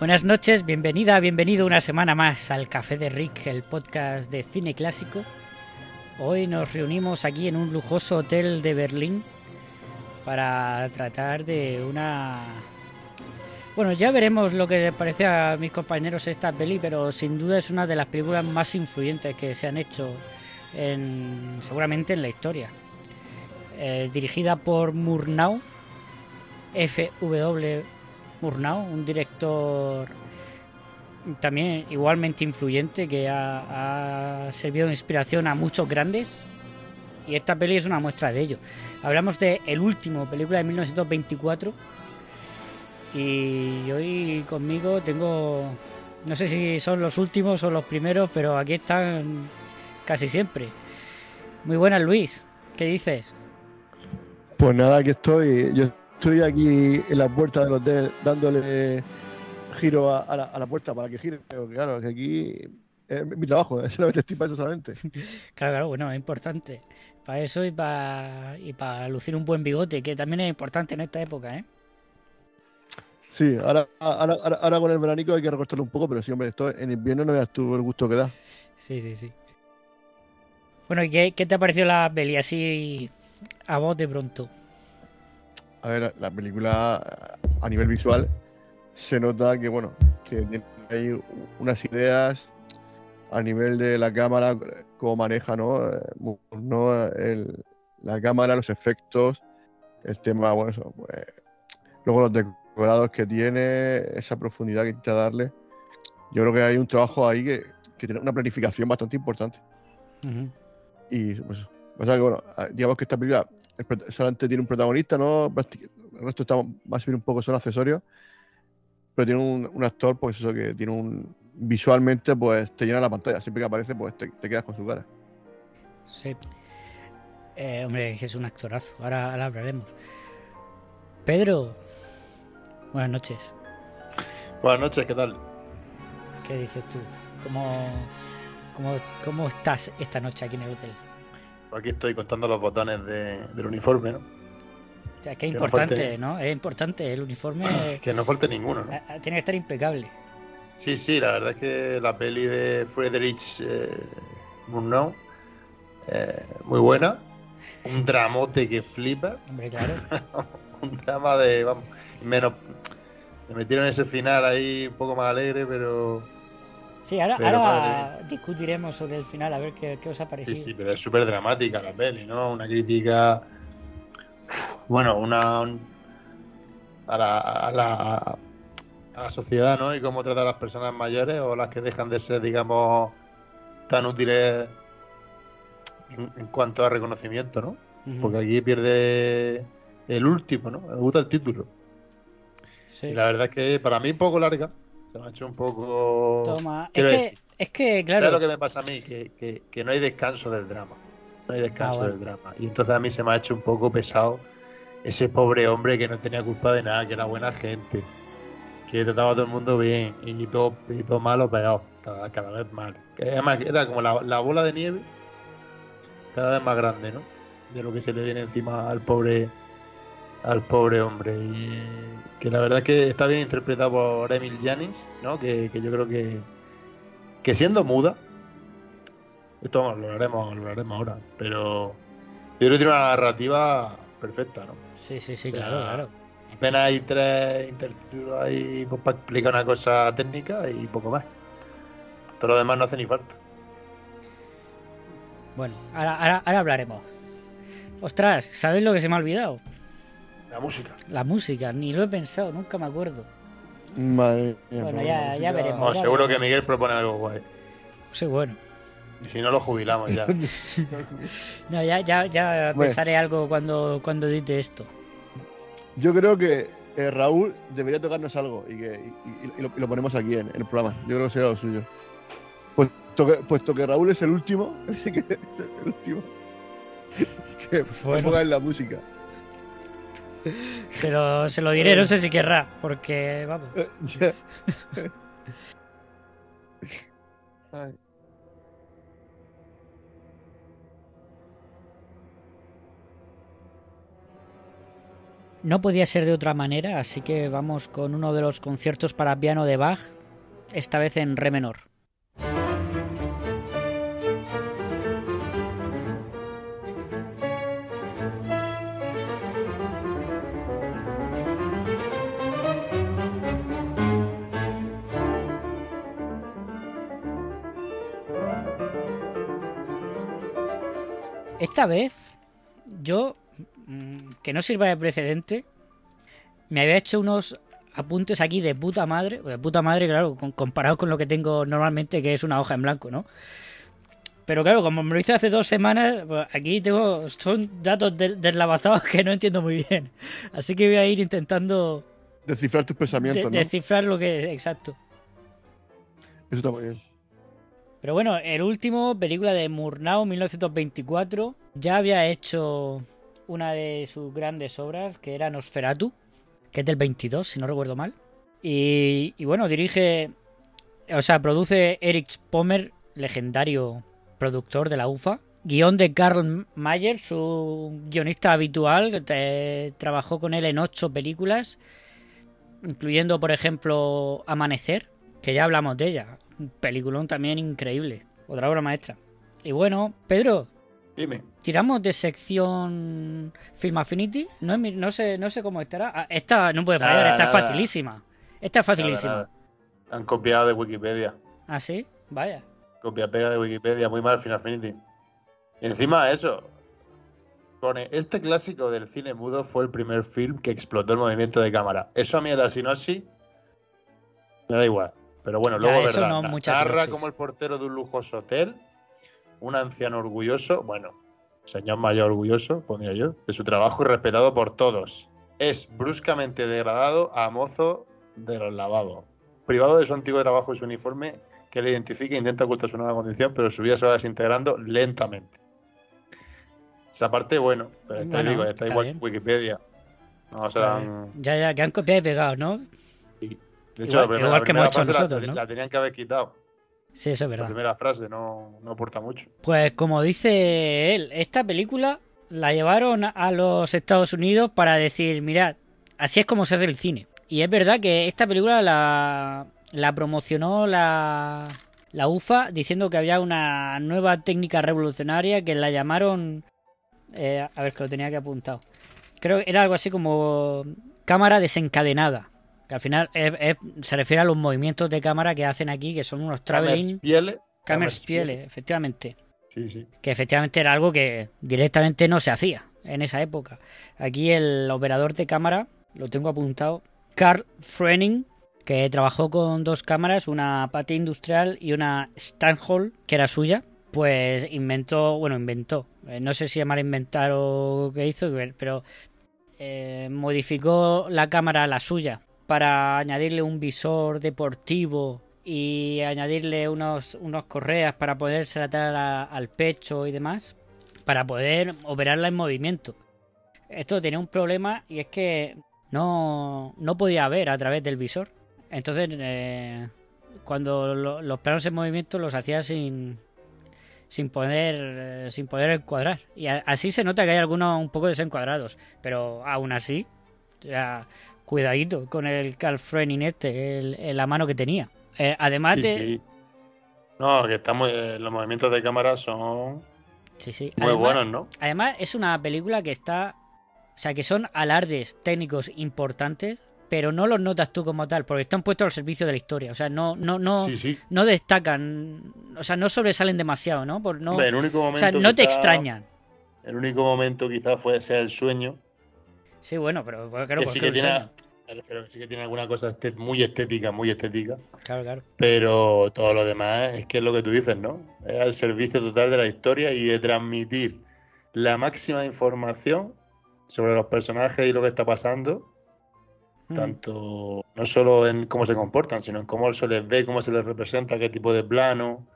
Buenas noches, bienvenida, bienvenido una semana más al Café de Rick, el podcast de cine clásico. Hoy nos reunimos aquí en un lujoso hotel de Berlín para tratar de una... Bueno, ya veremos lo que les parece a mis compañeros esta peli, pero sin duda es una de las películas más influyentes que se han hecho en, seguramente en la historia. Eh, dirigida por Murnau, F.W. Murnau, un director también igualmente influyente que ha, servido de inspiración a muchos grandes y esta peli es una muestra de ello. Hablamos de El último, película de 1924 y hoy conmigo tengo, no sé si son los últimos o los primeros, pero aquí están casi siempre. Muy buenas Luis, ¿qué dices? Pues nada, aquí estoy. Yo estoy aquí en la puerta del hotel dándole giro a, a, la, a la, puerta para que gire. Pero claro, que aquí es mi trabajo, solamente estoy para eso solamente. Claro, claro, bueno, es importante. Para eso y para, y para lucir un buen bigote, que también es importante en esta época, ¿eh? Sí, ahora, ahora, ahora, ahora con el veranico hay que recortarlo un poco, pero sí, hombre, esto en invierno no veas tú el gusto que da. Sí, sí, sí. Bueno, ¿y qué, qué te ha parecido la peli así a voz de pronto? A ver, la película a nivel visual se nota que, bueno, que hay unas ideas a nivel de la cámara, cómo maneja, ¿no? ¿no? El, la cámara, los efectos, el tema, bueno, eso, pues, luego los decorados que tiene, esa profundidad que intenta darle. Yo creo que hay un trabajo ahí que, que tiene una planificación bastante importante. Uh -huh. Y pues, o sea que, bueno, digamos que esta película solamente tiene un protagonista, ¿no? El resto está más bien un poco son accesorios. Pero tiene un, un, actor, pues eso, que tiene un. Visualmente, pues te llena la pantalla. Siempre que aparece, pues te, te quedas con su cara. Sí. Eh, hombre, es un actorazo. Ahora, ahora hablaremos. Pedro, buenas noches. Buenas noches, ¿qué tal? ¿Qué dices tú? ¿Cómo, cómo, cómo estás esta noche aquí en el hotel? Aquí estoy contando los botones de, del uniforme, ¿no? O sea, que es importante, no, Es importante el uniforme. que no falte ninguno, ¿no? Tiene que estar impecable. Sí, sí, la verdad es que la peli de Friedrich eh, Murnau, eh, muy buena. Un dramote que flipa. Hombre, claro. un drama de, vamos, menos... Me metieron ese final ahí un poco más alegre, pero... Sí, ahora, pero, ahora discutiremos sobre el final, a ver qué, qué os ha parecido. Sí, sí, pero es súper dramática la peli, ¿no? Una crítica... Bueno, una... A la, a la, a la sociedad, ¿no? Y cómo trata a las personas mayores o las que dejan de ser, digamos, tan útiles en, en cuanto a reconocimiento, ¿no? Uh -huh. Porque aquí pierde el último, ¿no? Me gusta el título. Sí. Y la verdad es que para mí un poco larga. Se me ha hecho un poco. Toma. Es que, decir, es que, claro. Es lo que me pasa a mí, que, que, que, no hay descanso del drama. No hay descanso ah, bueno. del drama. Y entonces a mí se me ha hecho un poco pesado ese pobre hombre que no tenía culpa de nada, que era buena gente, que trataba a todo el mundo bien y todo, y todo malo, peor, cada, cada vez mal. Que además era como la, la bola de nieve, cada vez más grande, ¿no? De lo que se le viene encima al pobre al pobre hombre y que la verdad es que está bien interpretado por Emil Janis ¿no? Que, que, yo creo que que siendo muda esto lo haremos, lo haremos ahora pero yo creo que tiene una narrativa perfecta ¿no? sí, sí, sí, o sea, claro, claro apenas hay tres intertítulos ahí pues, para explicar una cosa técnica y poco más todo lo demás no hace ni falta bueno, ahora, ahora, ahora hablaremos Ostras, ¿sabéis lo que se me ha olvidado? La música. La música, ni lo he pensado, nunca me acuerdo. Vale, bueno, ya, ya veremos. No, ya seguro veremos. que Miguel propone algo guay. Sí, bueno. Y si no lo jubilamos ya. No, ya, ya, ya Bueno. pensaré algo cuando, cuando edite esto. Yo creo que eh, Raúl debería tocarnos algo y, que, y, y- y lo, y lo ponemos aquí en, en el programa. Yo creo que sería lo suyo. Puesto que, puesto que Raúl es el último, que es el último, que Bueno. ponga en la música. Se lo, se lo diré, no sé si querrá, porque vamos. Ay. No podía ser de otra manera, así que vamos con uno de los conciertos para piano de Bach, esta vez en re menor. Esta vez, yo, mm, que no sirva de precedente, me había hecho unos apuntes aquí de puta madre, de puta madre, claro, comparado con lo que tengo normalmente, que es una hoja en blanco, ¿no? Pero claro, como me lo hice hace dos semanas, pues aquí tengo, son datos deslavazados que no entiendo muy bien. Así que voy a ir intentando Descifrar tus de- pensamientos, ¿no? descifrar lo que es exacto. Eso está muy bien. Pero bueno, el último, película de Murnau, 1924, ya había hecho una de sus grandes obras, que era Nosferatu, que es del 22, si no recuerdo mal. Y, bueno, dirige, o sea, produce Erich Pommer, legendario productor de la UFA. Guión de Karl Mayer, su guionista habitual, que trabajó con él en ocho películas, incluyendo, por ejemplo, Amanecer, que ya hablamos de ella. Peliculón también increíble. Otra obra maestra. Y bueno, Pedro, Dime. tiramos de sección Film Affinity. No, no sé, no sé cómo estará. Ah, Esta no puede fallar, Nada, esta es facilísima. Esta es facilísima. Nada. Han copiado de Wikipedia. ¿Ah, sí? Vaya. Copia-pega de Wikipedia, muy mal Final Affinity. Y encima eso, pone, este clásico del cine mudo fue el primer film que explotó el movimiento de cámara. Eso a mí en la sinopsis me da igual. Pero bueno, luego verdad. no, narra como el portero de un lujoso hotel, un anciano orgulloso, bueno, señor mayor orgulloso, pondría yo, de su trabajo y respetado por todos. Es bruscamente degradado a mozo de los lavados. Privado de su antiguo trabajo y su uniforme, que le identifica e intenta ocultar su nueva condición, pero su vida se va desintegrando lentamente. Esa parte, bueno, pero está, Bueno, digo, está, está igual bien. que Wikipedia. No. Ya, ya, que han copiado y pegado, ¿no? De hecho, igual- la primera, igual la que hemos hecho la- nosotros, la, ¿no? la tenían que haber quitado. Sí, eso es La verdad. primera frase no, no aporta mucho. Pues como dice él, esta película la llevaron a los Estados Unidos para decir, mirad, así es como se hace el cine. Y es verdad que esta película la, la promocionó la, la UFA diciendo que había una nueva técnica revolucionaria que la llamaron... eh, a ver, que lo tenía que apuntado. Creo que era algo así como cámara desencadenada. Que al final es- es- se refiere a los movimientos de cámara que hacen aquí, que son unos traveling... Camerspiele. Camerspiele, efectivamente Sí, sí. que efectivamente era algo que directamente no se hacía en esa época. Aquí el operador de cámara, lo tengo apuntado, Carl Frenning, que trabajó con dos cámaras, una Pate Industrial y una Stanhol, que era suya, pues inventó, bueno, inventó, eh, no sé si llamar inventar o qué hizo, pero eh, modificó la cámara a la suya para añadirle un visor deportivo y añadirle unos, unos correas para poderse atar al pecho y demás, para poder operarla en movimiento. Esto tenía un problema y es que no, no podía ver a través del visor. Entonces, eh, cuando lo- los planos en movimiento los hacía sin, sin poder eh, sin poder encuadrar. Y así se nota que hay algunos un poco desencuadrados, pero aún así, cuidadito con el Carl Frenning este, el- el- la mano que tenía. Eh, además Sí, de... sí. No, que estamos, eh, los movimientos de cámara son Sí, sí. muy Además- buenos, ¿no? Además, es una película que está. O sea, que son alardes técnicos importantes, pero no los notas tú como tal, porque están puestos al servicio de la historia. O sea, no, no, no, Sí, sí. no destacan. O sea, no sobresalen demasiado, ¿no? Por, no el único o momento sea, no te extrañan. El único momento quizás fue sea el sueño. Sí, bueno, pero claro, que sí que tiene. sí que tiene alguna cosa muy estética, muy estética. Claro, claro. Pero todo lo demás es que es lo que tú dices, ¿no? Es al servicio total de la historia y de transmitir la máxima información sobre los personajes y lo que está pasando, Mm. tanto no solo en cómo se comportan, sino en cómo se les ve, cómo se les representa, qué tipo de plano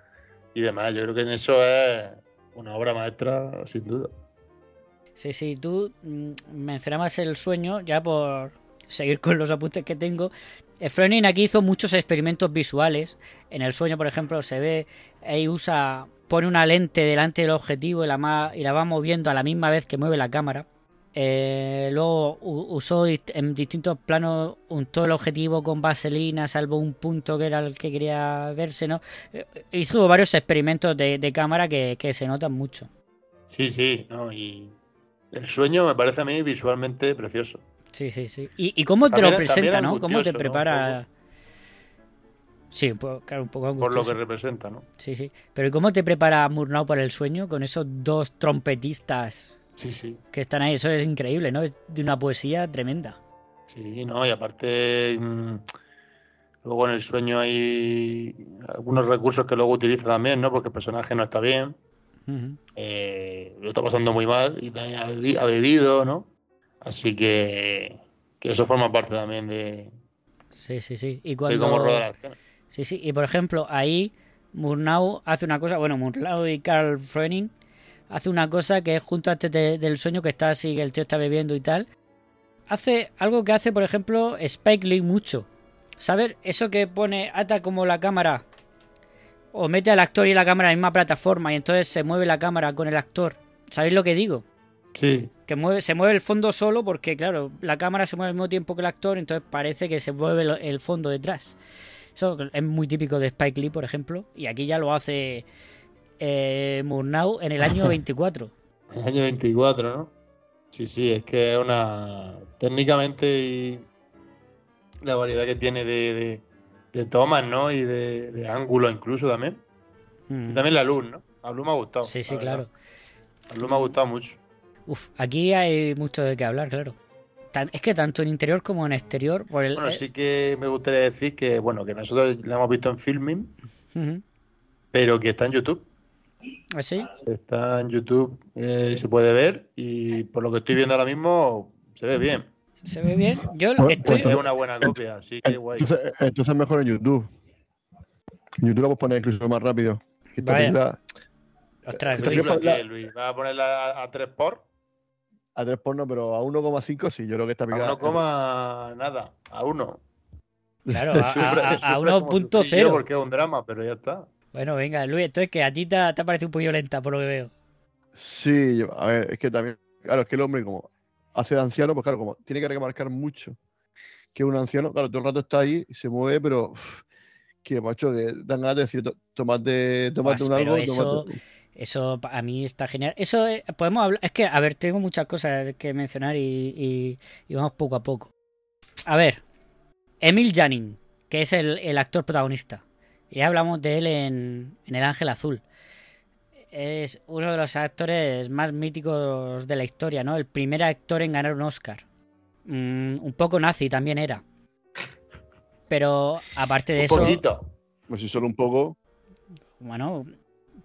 y demás. Yo creo que en eso es una obra maestra, sin duda. Sí, sí, tú mm, mencionabas el sueño, ya por seguir con los apuntes que tengo. Froning aquí hizo muchos experimentos visuales. En el sueño, por ejemplo, se ve, ahí usa, pone una lente delante del objetivo y la, y la va moviendo a la misma vez que mueve la cámara. Eh, luego usó en distintos planos untó el objetivo con vaselina, salvo un punto que era el que quería verse, ¿no? Eh, Hizo varios experimentos de, de cámara que, que se notan mucho. Sí, sí, ¿no? Y el sueño me parece a mí visualmente precioso. Sí, sí, sí. ¿Y, y cómo te lo presenta, no? ¿Cómo te angustioso, ¿no? prepara? Sí, un poco, claro, un poco Por lo angustioso. que representa, ¿no? Sí, sí. Pero ¿y cómo te prepara Murnau para el sueño con esos dos trompetistas Sí, sí. que están ahí? Eso es increíble, ¿no? Es de una poesía tremenda. Sí, no, y aparte, mm, luego en el sueño hay algunos recursos que luego utiliza también, ¿no? Porque el personaje no está bien, Eh, lo está pasando muy mal y también ha, bebi- ha bebido, ¿no? Así que, que eso forma parte también de, Sí, sí, sí. Y de cuando... cómo rueda la acción. Sí, sí. Y por ejemplo, ahí Murnau hace una cosa, bueno, Murnau y Carl Froening hace una cosa que es junto antes de- del sueño que está así, que el tío está bebiendo y tal. Hace algo que hace, por ejemplo, Spike Lee mucho. ¿Sabes? Eso que pone, ata como la cámara o mete al actor y la cámara en la misma plataforma y entonces se mueve la cámara con el actor. ¿Sabéis lo que digo? Sí, que mueve, se mueve el fondo solo porque, claro, la cámara se mueve al mismo tiempo que el actor, entonces parece que se mueve el fondo detrás. Eso es muy típico de Spike Lee, por ejemplo, y aquí ya lo hace eh, Murnau en el año 24. el año 24, ¿no? Sí, sí, es que es una... Técnicamente y la variedad que tiene de, de, de tomas, ¿no? Y de, de ángulos incluso también. Mm. Y también la luz, ¿no? La luz me ha gustado. Sí, sí, claro. La luz me ha gustado mucho. Uf, aquí hay mucho de qué hablar, claro. Tan- es que tanto en interior como en exterior, por el, Bueno, eh, sí que me gustaría decir que, bueno, que nosotros la hemos visto en filming, pero que está en YouTube. ¿Ah, sí? Está en YouTube, eh, se puede ver y por lo que estoy viendo ahora mismo se ve bien. ¿Se ve bien? Yo Pues- estoy... Es una buena copia, así que guay. Entonces, entonces mejor en YouTube. En YouTube lo puedes poner incluso más rápido. Esta Vaya. película Ostras, esta Luis, película- ¿Qué, Luis? ¿Vas a ponerla a, a 3 por? a 3 por no, pero a 1,5 sí. Yo creo que esta A película. 1, coma nada, a 1. claro, a, a- a- a 1.0. Porque es un drama, pero ya está. Bueno, venga, Luis, entonces que a ti te, ha- te ha parecido un poco violenta, por lo que veo. Sí, a ver, es que también. Claro, es que el hombre, como hace de anciano, pues claro, como tiene que remarcar mucho que un anciano, claro, todo el rato está ahí y se mueve, pero. uf, que macho, que dan ganas de decir, "To- tomate, tomate un algo. eso, tomate-". eso a mí está genial. Eso eh, podemos hablar. Es que, a ver, tengo muchas cosas que mencionar y, y- y vamos poco a poco. A ver, Emil Janin, que es el, el actor protagonista. Ya hablamos de él en, en El Ángel Azul. Es uno de los actores más míticos de la historia, ¿no? El primer actor en ganar un Oscar. Mm, un poco nazi también era. Pero aparte de Un eso. poquito. Pues si solo un poco. Bueno,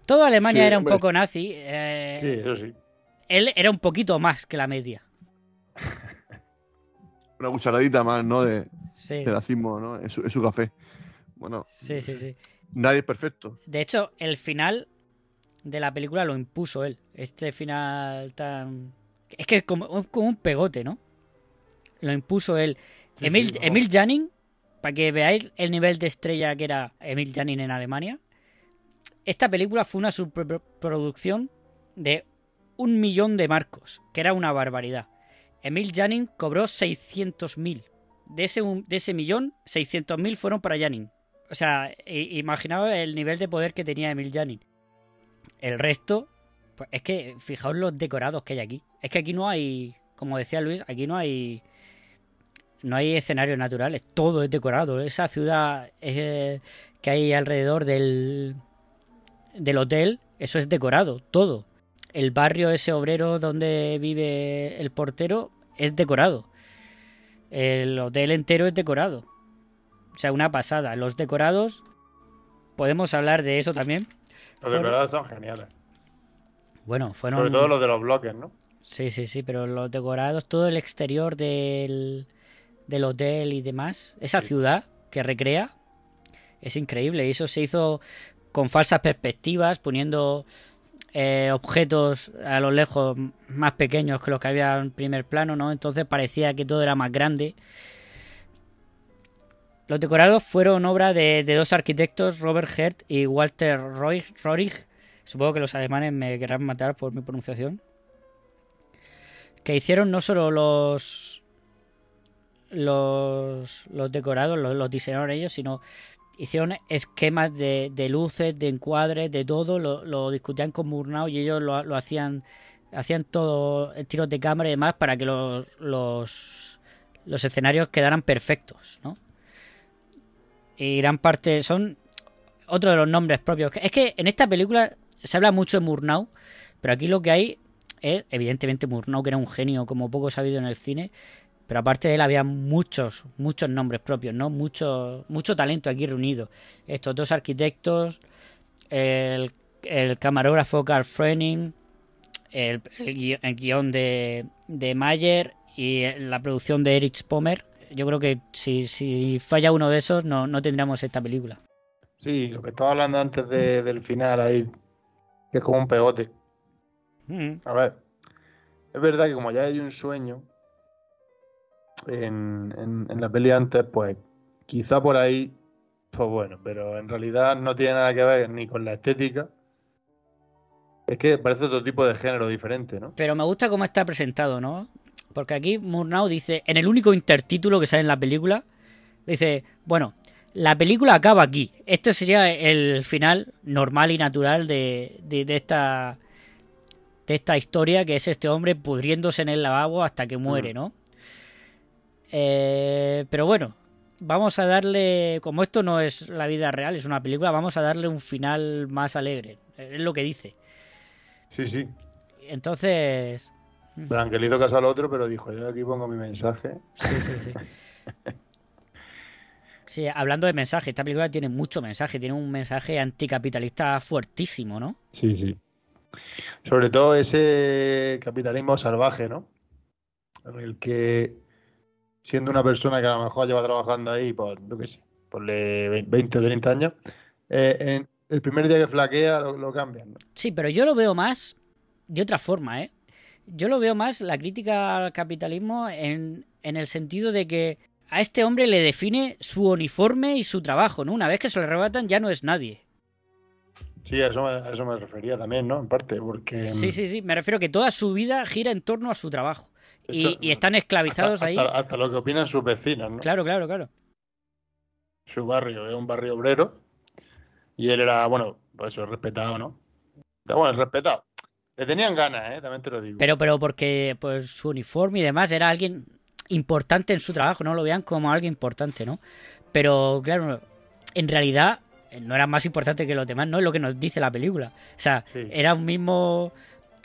toda Alemania Sí, era un hombre. poco nazi. eh, Sí, eso sí. Él era un poquito más que la media. Una cucharadita más, ¿no? De, Sí, de racismo, ¿no? Su, en su café. Bueno, sí, sí, sí. nadie es perfecto. De hecho, el final de la película lo impuso él. Este final tan... Es que es como, es como un pegote, ¿no? Lo impuso él. Sí, Emil, sí. Emil Janin, para que veáis el nivel de estrella que era Emil Janin en Alemania, esta película fue una superproducción de un millón de marcos, que era una barbaridad. Emil Janin cobró 600.000. De ese, de ese millón, 600.000 fueron para Janin. O sea, imaginaos el nivel de poder que tenía Emil Janin. El resto, pues es que fijaos los decorados que hay aquí. Es que aquí no hay, como decía Luis, aquí no hay no hay escenarios naturales, todo es decorado. Esa ciudad eh, que hay alrededor del, del hotel, eso es decorado, todo. El barrio ese obrero donde vive el portero es decorado. el hotel entero es decorado. O sea, una pasada. Los decorados, podemos hablar de eso también. Los decorados son geniales. Bueno, fueron... Sobre todo los de los bloques, ¿no? Sí, sí, sí, pero los decorados, todo el exterior del, del hotel y demás, esa ciudad que recrea, es increíble. Y eso se hizo con falsas perspectivas, poniendo eh, objetos a lo lejos más pequeños que los que había en primer plano, ¿no? Entonces parecía que todo era más grande. Los decorados fueron obra de, dos arquitectos, Robert Hert y Walter Rohrig. Supongo que los alemanes me querrán matar por mi pronunciación. Que hicieron no solo los los, los decorados, los, los diseñaron ellos, sino hicieron esquemas de, luces, de encuadres, de todo, lo, discutían con Murnau y ellos lo, hacían, hacían todo tiros de cámara y demás para que los, los, escenarios quedaran perfectos, ¿no? Y gran parte son otro de los nombres propios. Es que en esta película se habla mucho de Murnau, pero aquí lo que hay es, evidentemente, Murnau, que era un genio como poco sabido en el cine, pero aparte de él había muchos, muchos nombres propios, ¿no? Mucho, mucho talento aquí reunido. Estos dos arquitectos, el, camarógrafo Carl Frenning, el, guion de, de Mayer y la producción de Erich Spomer. Yo creo que si, si falla uno de esos, no, no tendríamos esta película. Sí, lo que estaba hablando antes del final ahí, que es como un pegote. Mm. A ver, es verdad que como ya hay un sueño, en, en, la peli antes, pues quizá por ahí, pues bueno, pero en realidad no tiene nada que ver ni con la estética. Es que parece otro tipo de género diferente, ¿no? Pero me gusta cómo está presentado, ¿no? Porque aquí Murnau dice, en el único intertítulo que sale en la película, dice, bueno, la película acaba aquí. Este sería el final normal y natural de, de, de esta de esta historia que es este hombre pudriéndose en el lavabo hasta que muere, mm. ¿no? Eh, pero bueno, vamos a darle, como esto no es la vida real, es una película, vamos a darle un final más alegre. Es lo que dice. Sí, sí. Entonces... Pero que le hizo caso al otro, pero dijo, yo aquí pongo mi mensaje. Sí, sí, sí. sí, hablando de mensaje, esta película tiene mucho mensaje, tiene un mensaje anticapitalista fuertísimo, ¿no? Sí, sí. Sobre todo ese capitalismo salvaje, ¿no? En el que siendo una persona que a lo mejor lleva trabajando ahí, pues, yo qué sé, por 20 o 30 años, eh, en el primer día que flaquea lo, cambian. Sí, pero yo lo veo más de otra forma, ¿eh? Yo lo veo más la crítica al capitalismo en, en el sentido de que a este hombre le define su uniforme y su trabajo, ¿no? Una vez que se lo arrebatan ya no es nadie. Sí, a eso, a eso me refería también, ¿no? En parte, porque... Sí, sí, sí, me refiero a que toda su vida gira en torno a su trabajo y, están esclavizados ahí. Hasta, lo que opinan sus vecinos, ¿no? Claro, claro, claro. Su barrio es un barrio obrero y él era, bueno, pues eso, respetado, ¿no? Bueno, respetado. Le tenían ganas, ¿eh? También te lo digo. Pero, pero porque pues su uniforme y demás era alguien importante en su trabajo, no lo vean como alguien importante, ¿no? Pero, claro, en realidad no era más importante que los demás, no es lo que nos dice la película. O sea, era un mismo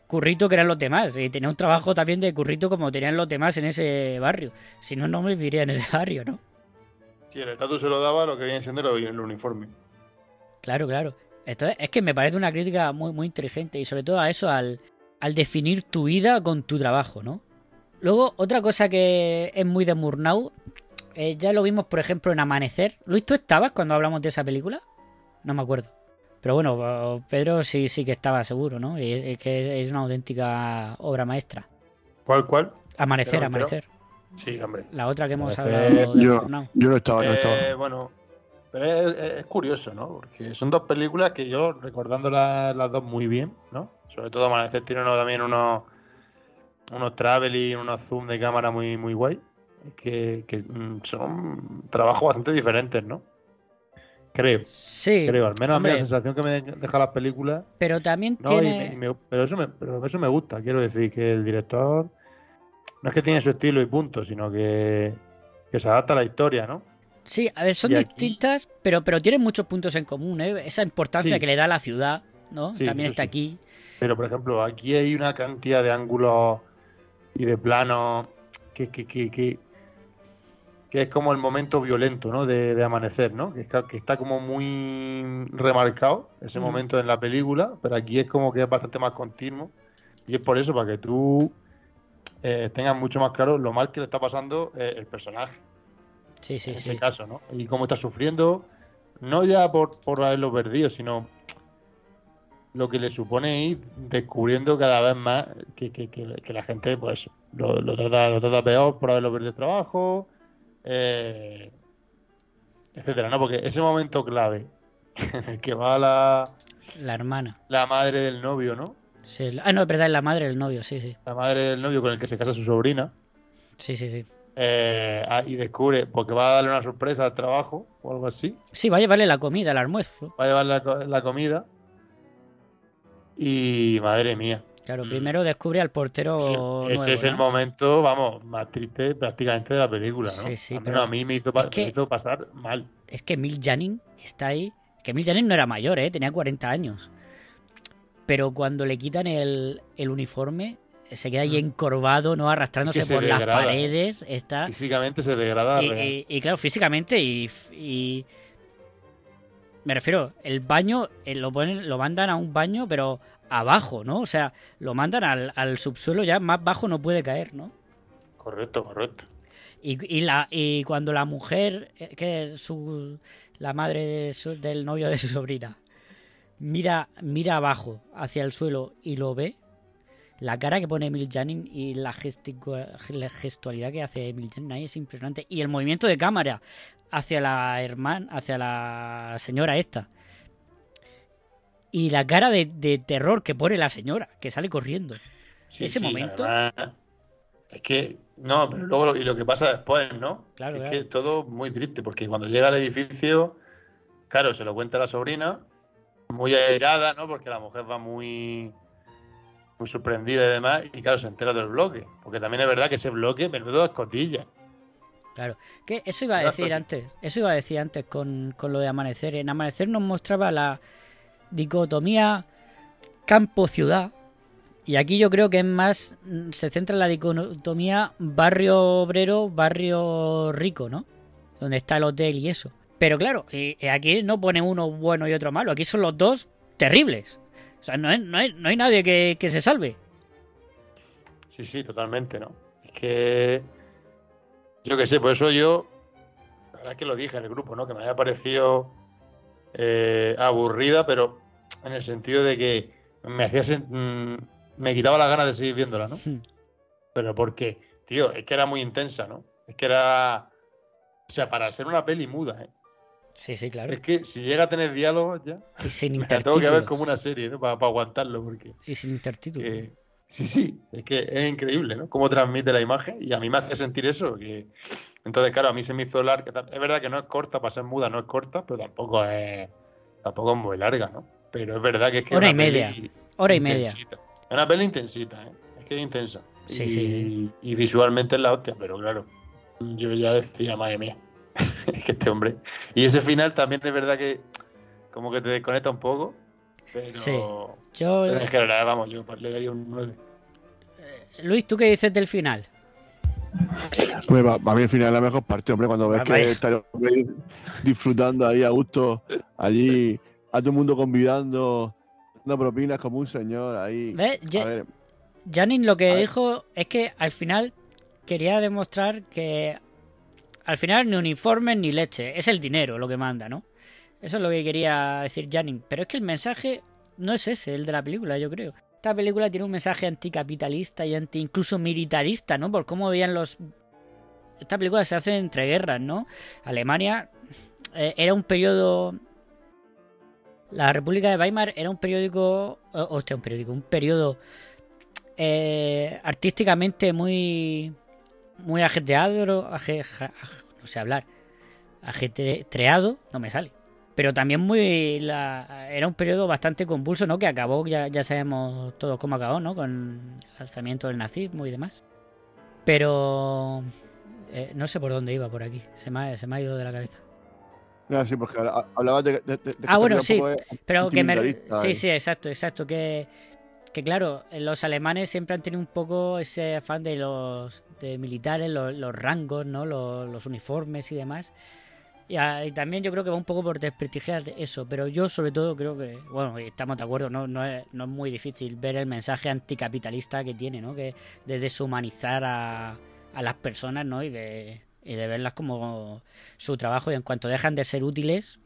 currito que eran los demás. Y tenía un trabajo también de currito como tenían los demás en ese barrio. Si no, no me viviría en ese barrio, ¿no? Sí, el estatus se lo daba lo que viene siendo el uniforme. Claro, claro. Esto es, que me parece una crítica muy, muy inteligente y sobre todo a eso, al, al definir tu vida con tu trabajo, ¿no? Luego, otra cosa que es muy de Murnau, eh, ya lo vimos, por ejemplo, en Amanecer. Luis, ¿tú estabas cuando hablamos de esa película? No me acuerdo. Pero bueno, Pedro sí, sí que estaba seguro, ¿no? Y es, que es una auténtica obra maestra. ¿Cuál, cuál? Amanecer, Amanecer. Sí, hombre. La otra que hemos hablado. De yo, yo no estaba, no estaba. Eh, bueno, pero es, curioso, ¿no? Porque son dos películas que yo, recordando las, dos muy bien, ¿no? Sobre todo Amanecer tiene uno, también unos, unos traveling, unos zoom de cámara muy, muy guay. Que, que mm, son trabajos bastante diferentes, ¿no? Creo. Sí. Creo, al menos a mí la sensación que me deja las películas. Pero también tiene. pero, eso me, pero eso me gusta. Quiero decir que el director no es que tiene su estilo y punto, sino que, que se adapta a la historia, ¿no? Sí, a ver, son distintas, pero, pero tienen muchos puntos en común, ¿eh? Esa importancia que le da a la ciudad, ¿no? también está aquí. Pero, por ejemplo, aquí hay una cantidad de ángulos y de planos que, que, que, que es como el momento violento, ¿no? De, de amanecer, ¿no? Que, está- que está como muy remarcado ese Ujú. momento en la película, pero aquí es como que es bastante más continuo. Y es por eso, para que tú eh, tengas mucho más claro lo mal que le está pasando eh, el personaje, Sí, sí, en sí. ese caso, ¿no? Y cómo está sufriendo, no ya por, por haberlo perdido, sino lo que le supone ir descubriendo cada vez más que, que- que- que la gente pues lo, lo trata, lo trata peor por haberlo perdido el trabajo, eh, etcétera, ¿no? Porque ese momento clave en el que va la, La hermana. la madre del novio, ¿no? Sí, ah, no, es verdad, es la madre del novio, sí, sí. La madre del novio con el que se casa su sobrina. Sí, sí, sí. Eh, ah, y descubre, porque va a darle una sorpresa al trabajo o algo así. Sí, va a llevarle la comida, el almuerzo. Va a llevar la, co- la comida. Y madre mía. Claro, primero descubre al portero Sí, nuevo, ese es el ¿no? momento, vamos, más triste prácticamente de la película, ¿no? Sí, sí, Al pero a mí me hizo, pa- es que- me hizo pasar mal. Es que Emil Janin está ahí. Que Emil Janin no era mayor, ¿eh? Tenía 40 años. Pero cuando le quitan el, el uniforme, se queda ahí encorvado, ¿no? Arrastrándose. Es que se por las paredes. Está. Físicamente se degrada. Y, y- y claro, físicamente y, y- me refiero, el baño eh, lo ponen, lo mandan a un baño, pero abajo, ¿no? O sea, lo mandan al, al subsuelo ya más bajo no puede caer, ¿no? Correcto, correcto. Y, y la, y cuando la mujer, eh, que es su, la madre de su- del novio de su sobrina, mira, mira abajo, hacia el suelo y lo ve, la cara que pone Emil Janin y la, la gestualidad que hace Emil Janin ahí es impresionante. Y el movimiento de cámara hacia la hermana, hacia la señora esta. Y la cara de, de terror que pone la señora, que sale corriendo. Sí, Ese sí, momento. es que, no, pero luego lo, y lo que pasa después, ¿no? Claro, es claro. que todo muy triste, porque cuando llega al edificio, claro, se lo cuenta la sobrina, muy airada, ¿no? Porque la mujer va muy, muy sorprendida y demás, y claro, se entera del bloque, porque también es verdad que ese bloque, menudo escotilla. Claro, que eso iba a decir antes, eso iba a decir antes con, con lo de Amanecer. En Amanecer nos mostraba la dicotomía campo-ciudad. Y aquí yo creo que es más, mm, se centra en la dicotomía barrio obrero, barrio rico, ¿no? Donde está el hotel y eso. Pero claro, y- y aquí no pone uno bueno y otro malo, aquí son los dos terribles. O sea, no, es- no, hay, no hay nadie que, que se salve. Sí, sí, totalmente, ¿no? Es que, yo qué sé, por eso yo, la verdad es que lo dije en el grupo, ¿no? Que me había parecido eh, aburrida, pero en el sentido de que me hacía mm, me quitaba las ganas de seguir viéndola, ¿no? Hmm. Pero porque, tío, es que era muy intensa, ¿no? Es que era, o sea, para ser una peli muda, ¿eh? Sí, sí, claro. Es que si llega a tener diálogos ya, Y sin la tengo que ver intertítulos. como una serie, ¿no? Para, aguantarlo, porque Y sin intertítulos. que- sí, sí, es que es increíble, ¿no? Cómo transmite la imagen y a mí me hace sentir eso. Que... Entonces, claro, a mí se me hizo larga. Es verdad que no es corta, para ser muda no es corta, pero tampoco es, tampoco es muy larga, ¿no? Pero es verdad que es que Hora y media. Hora y media. Es una peli intensita, ¿eh? Es que es intensa. Sí, y, sí, y visualmente es la hostia, pero claro, yo ya decía, madre mía, es que este hombre. Y ese final también es verdad que como que te desconecta un poco, pero, Sí. Yo, pero en general, vamos, yo le daría un 9. Luis, ¿tú qué dices del final? Hombre, para, mí el final es la mejor parte, hombre, cuando ves Ah, que está disfrutando ahí a gusto, allí, a todo el mundo convidando, dando propinas como un señor ahí. ¿Ves? A Ya- ver, Janin lo que A ver. dijo es que al final quería demostrar que al final ni uniformes ni leche, es el dinero lo que manda, ¿no? Eso es lo que quería decir Janin. Pero es que el mensaje no es ese, el de la película, yo creo. Esta película tiene un mensaje anticapitalista y anti incluso militarista, ¿no? Por cómo veían los... Esta película se hace entre guerras, ¿no? Alemania eh, era un periodo... La República de Weimar era un periódico... Hostia, un periódico, un periodo eh, artísticamente muy muy ajetreado, aje- ja- aj- no sé hablar, ajetreado, no me sale. Pero también muy la- era un periodo bastante convulso, ¿no? Que acabó, ya, ya sabemos todos cómo acabó, ¿no? Con el lanzamiento del nazismo y demás. Pero eh, no sé por dónde iba por aquí, se me ha, se me ha ido de la cabeza. no, sí, porque habla- hablabas de, de- de- Ah, bueno, sí, es Pero que me... Sí, sí, exacto, exacto. Que, que claro, los alemanes siempre han tenido un poco ese afán de los de militares, los, rangos, ¿no? Los, uniformes y demás. Y, a- y también yo creo que va un poco por desprestigiar eso, pero yo sobre todo creo que, bueno, estamos de acuerdo, no, no, es, no es muy difícil ver el mensaje anticapitalista que tiene, ¿no? Que de deshumanizar a, a las personas, ¿no? Y de, y de verlas como su trabajo y en cuanto dejan de ser útiles,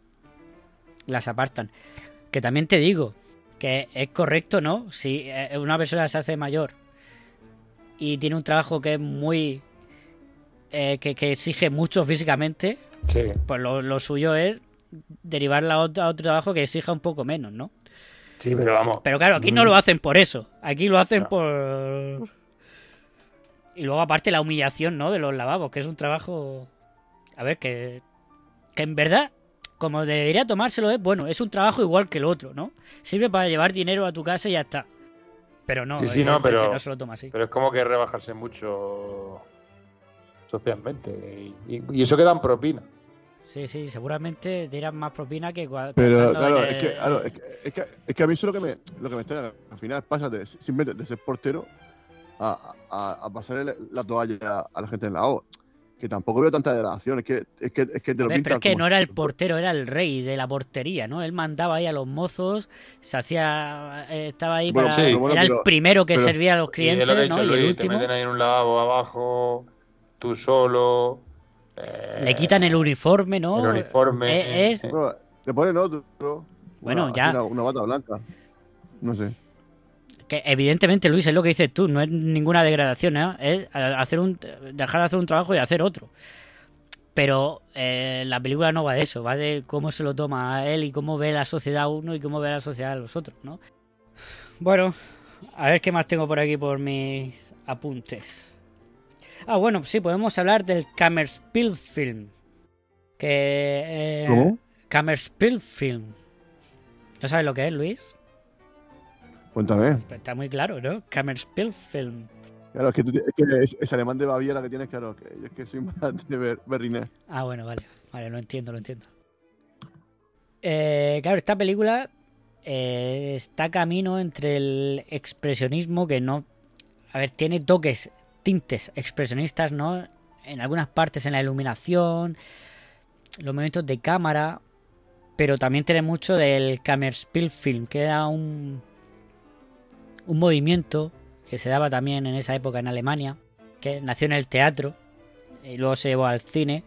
las apartan. Que también te digo, que es correcto, ¿no? Si eh, una persona se hace mayor y tiene un trabajo que es muy... eh, que, que exige mucho físicamente, Sí. pues lo, lo suyo es derivarla a otro, a otro trabajo que exija un poco menos, ¿no? Sí, pero vamos. Pero claro, aquí no lo hacen por eso. Aquí lo hacen por... Y luego aparte la humillación, ¿no? De los lavabos, que es un trabajo... A ver, que... Que en verdad, como debería tomárselo es, bueno, es un trabajo igual que el otro, ¿no? Sirve para llevar dinero a tu casa y ya está. Pero no, Sí, sí, no, pero- no se lo toma así. Pero es como que rebajarse mucho socialmente. Y, y eso que dan propina. Sí, sí, seguramente dirán más propina que cua- Pero claro, en es que, el- claro, es que, es que, es que a mí eso es lo que me, lo que me está. Al final pasa de simplemente de ser portero a, a, a pasar la toalla a la gente en la O. Que tampoco veo tanta degradación. Es que, es que, es que te lo ver, pero pintan es que no si- era el portero, era el rey de la portería, ¿no? Él mandaba ahí a los mozos, se hacía, eh, estaba ahí Bueno, para, sí, bueno, era el primero que pero- servía a los clientes, lo que ha ¿no? Y el Luis, te último meten ahí en un lavabo abajo, tú solo. eh, le quitan el uniforme, ¿no? el uniforme. Eh, es- Bueno, le ponen otro. Bueno, una, ya. Una, una bata blanca. No sé. Que evidentemente, Luis, es lo que dices tú, no es ninguna degradación, ¿eh? Es hacer un, dejar de hacer un trabajo y hacer otro. Pero eh, la película no va de eso, va de cómo se lo toma a él y cómo ve la sociedad a uno y cómo ve la sociedad a los otros, ¿no? Bueno, a ver qué más tengo por aquí por mis apuntes. Ah, bueno, sí, podemos hablar del Kammerspiel Film. Que. eh, ¿Cómo? Kammerspiel Film. ¿No sabes lo que es, Luis? Cuéntame. Pues está muy claro, ¿no? Kammerspiel Film. Claro, es que, tú, es, que es, es alemán de Baviera que tienes, claro. Que yo es que soy más de Ber. Ah, bueno, vale. Vale, lo entiendo, lo entiendo. Eh, claro, esta película eh, está camino entre el expresionismo que no... A ver, tiene toques, tintes expresionistas, ¿no? En algunas partes en la iluminación, los movimientos de cámara, pero también tiene mucho del Kammerspielfilm, que era un, un movimiento que se daba también en esa época en Alemania, que nació en el teatro y luego se llevó al cine,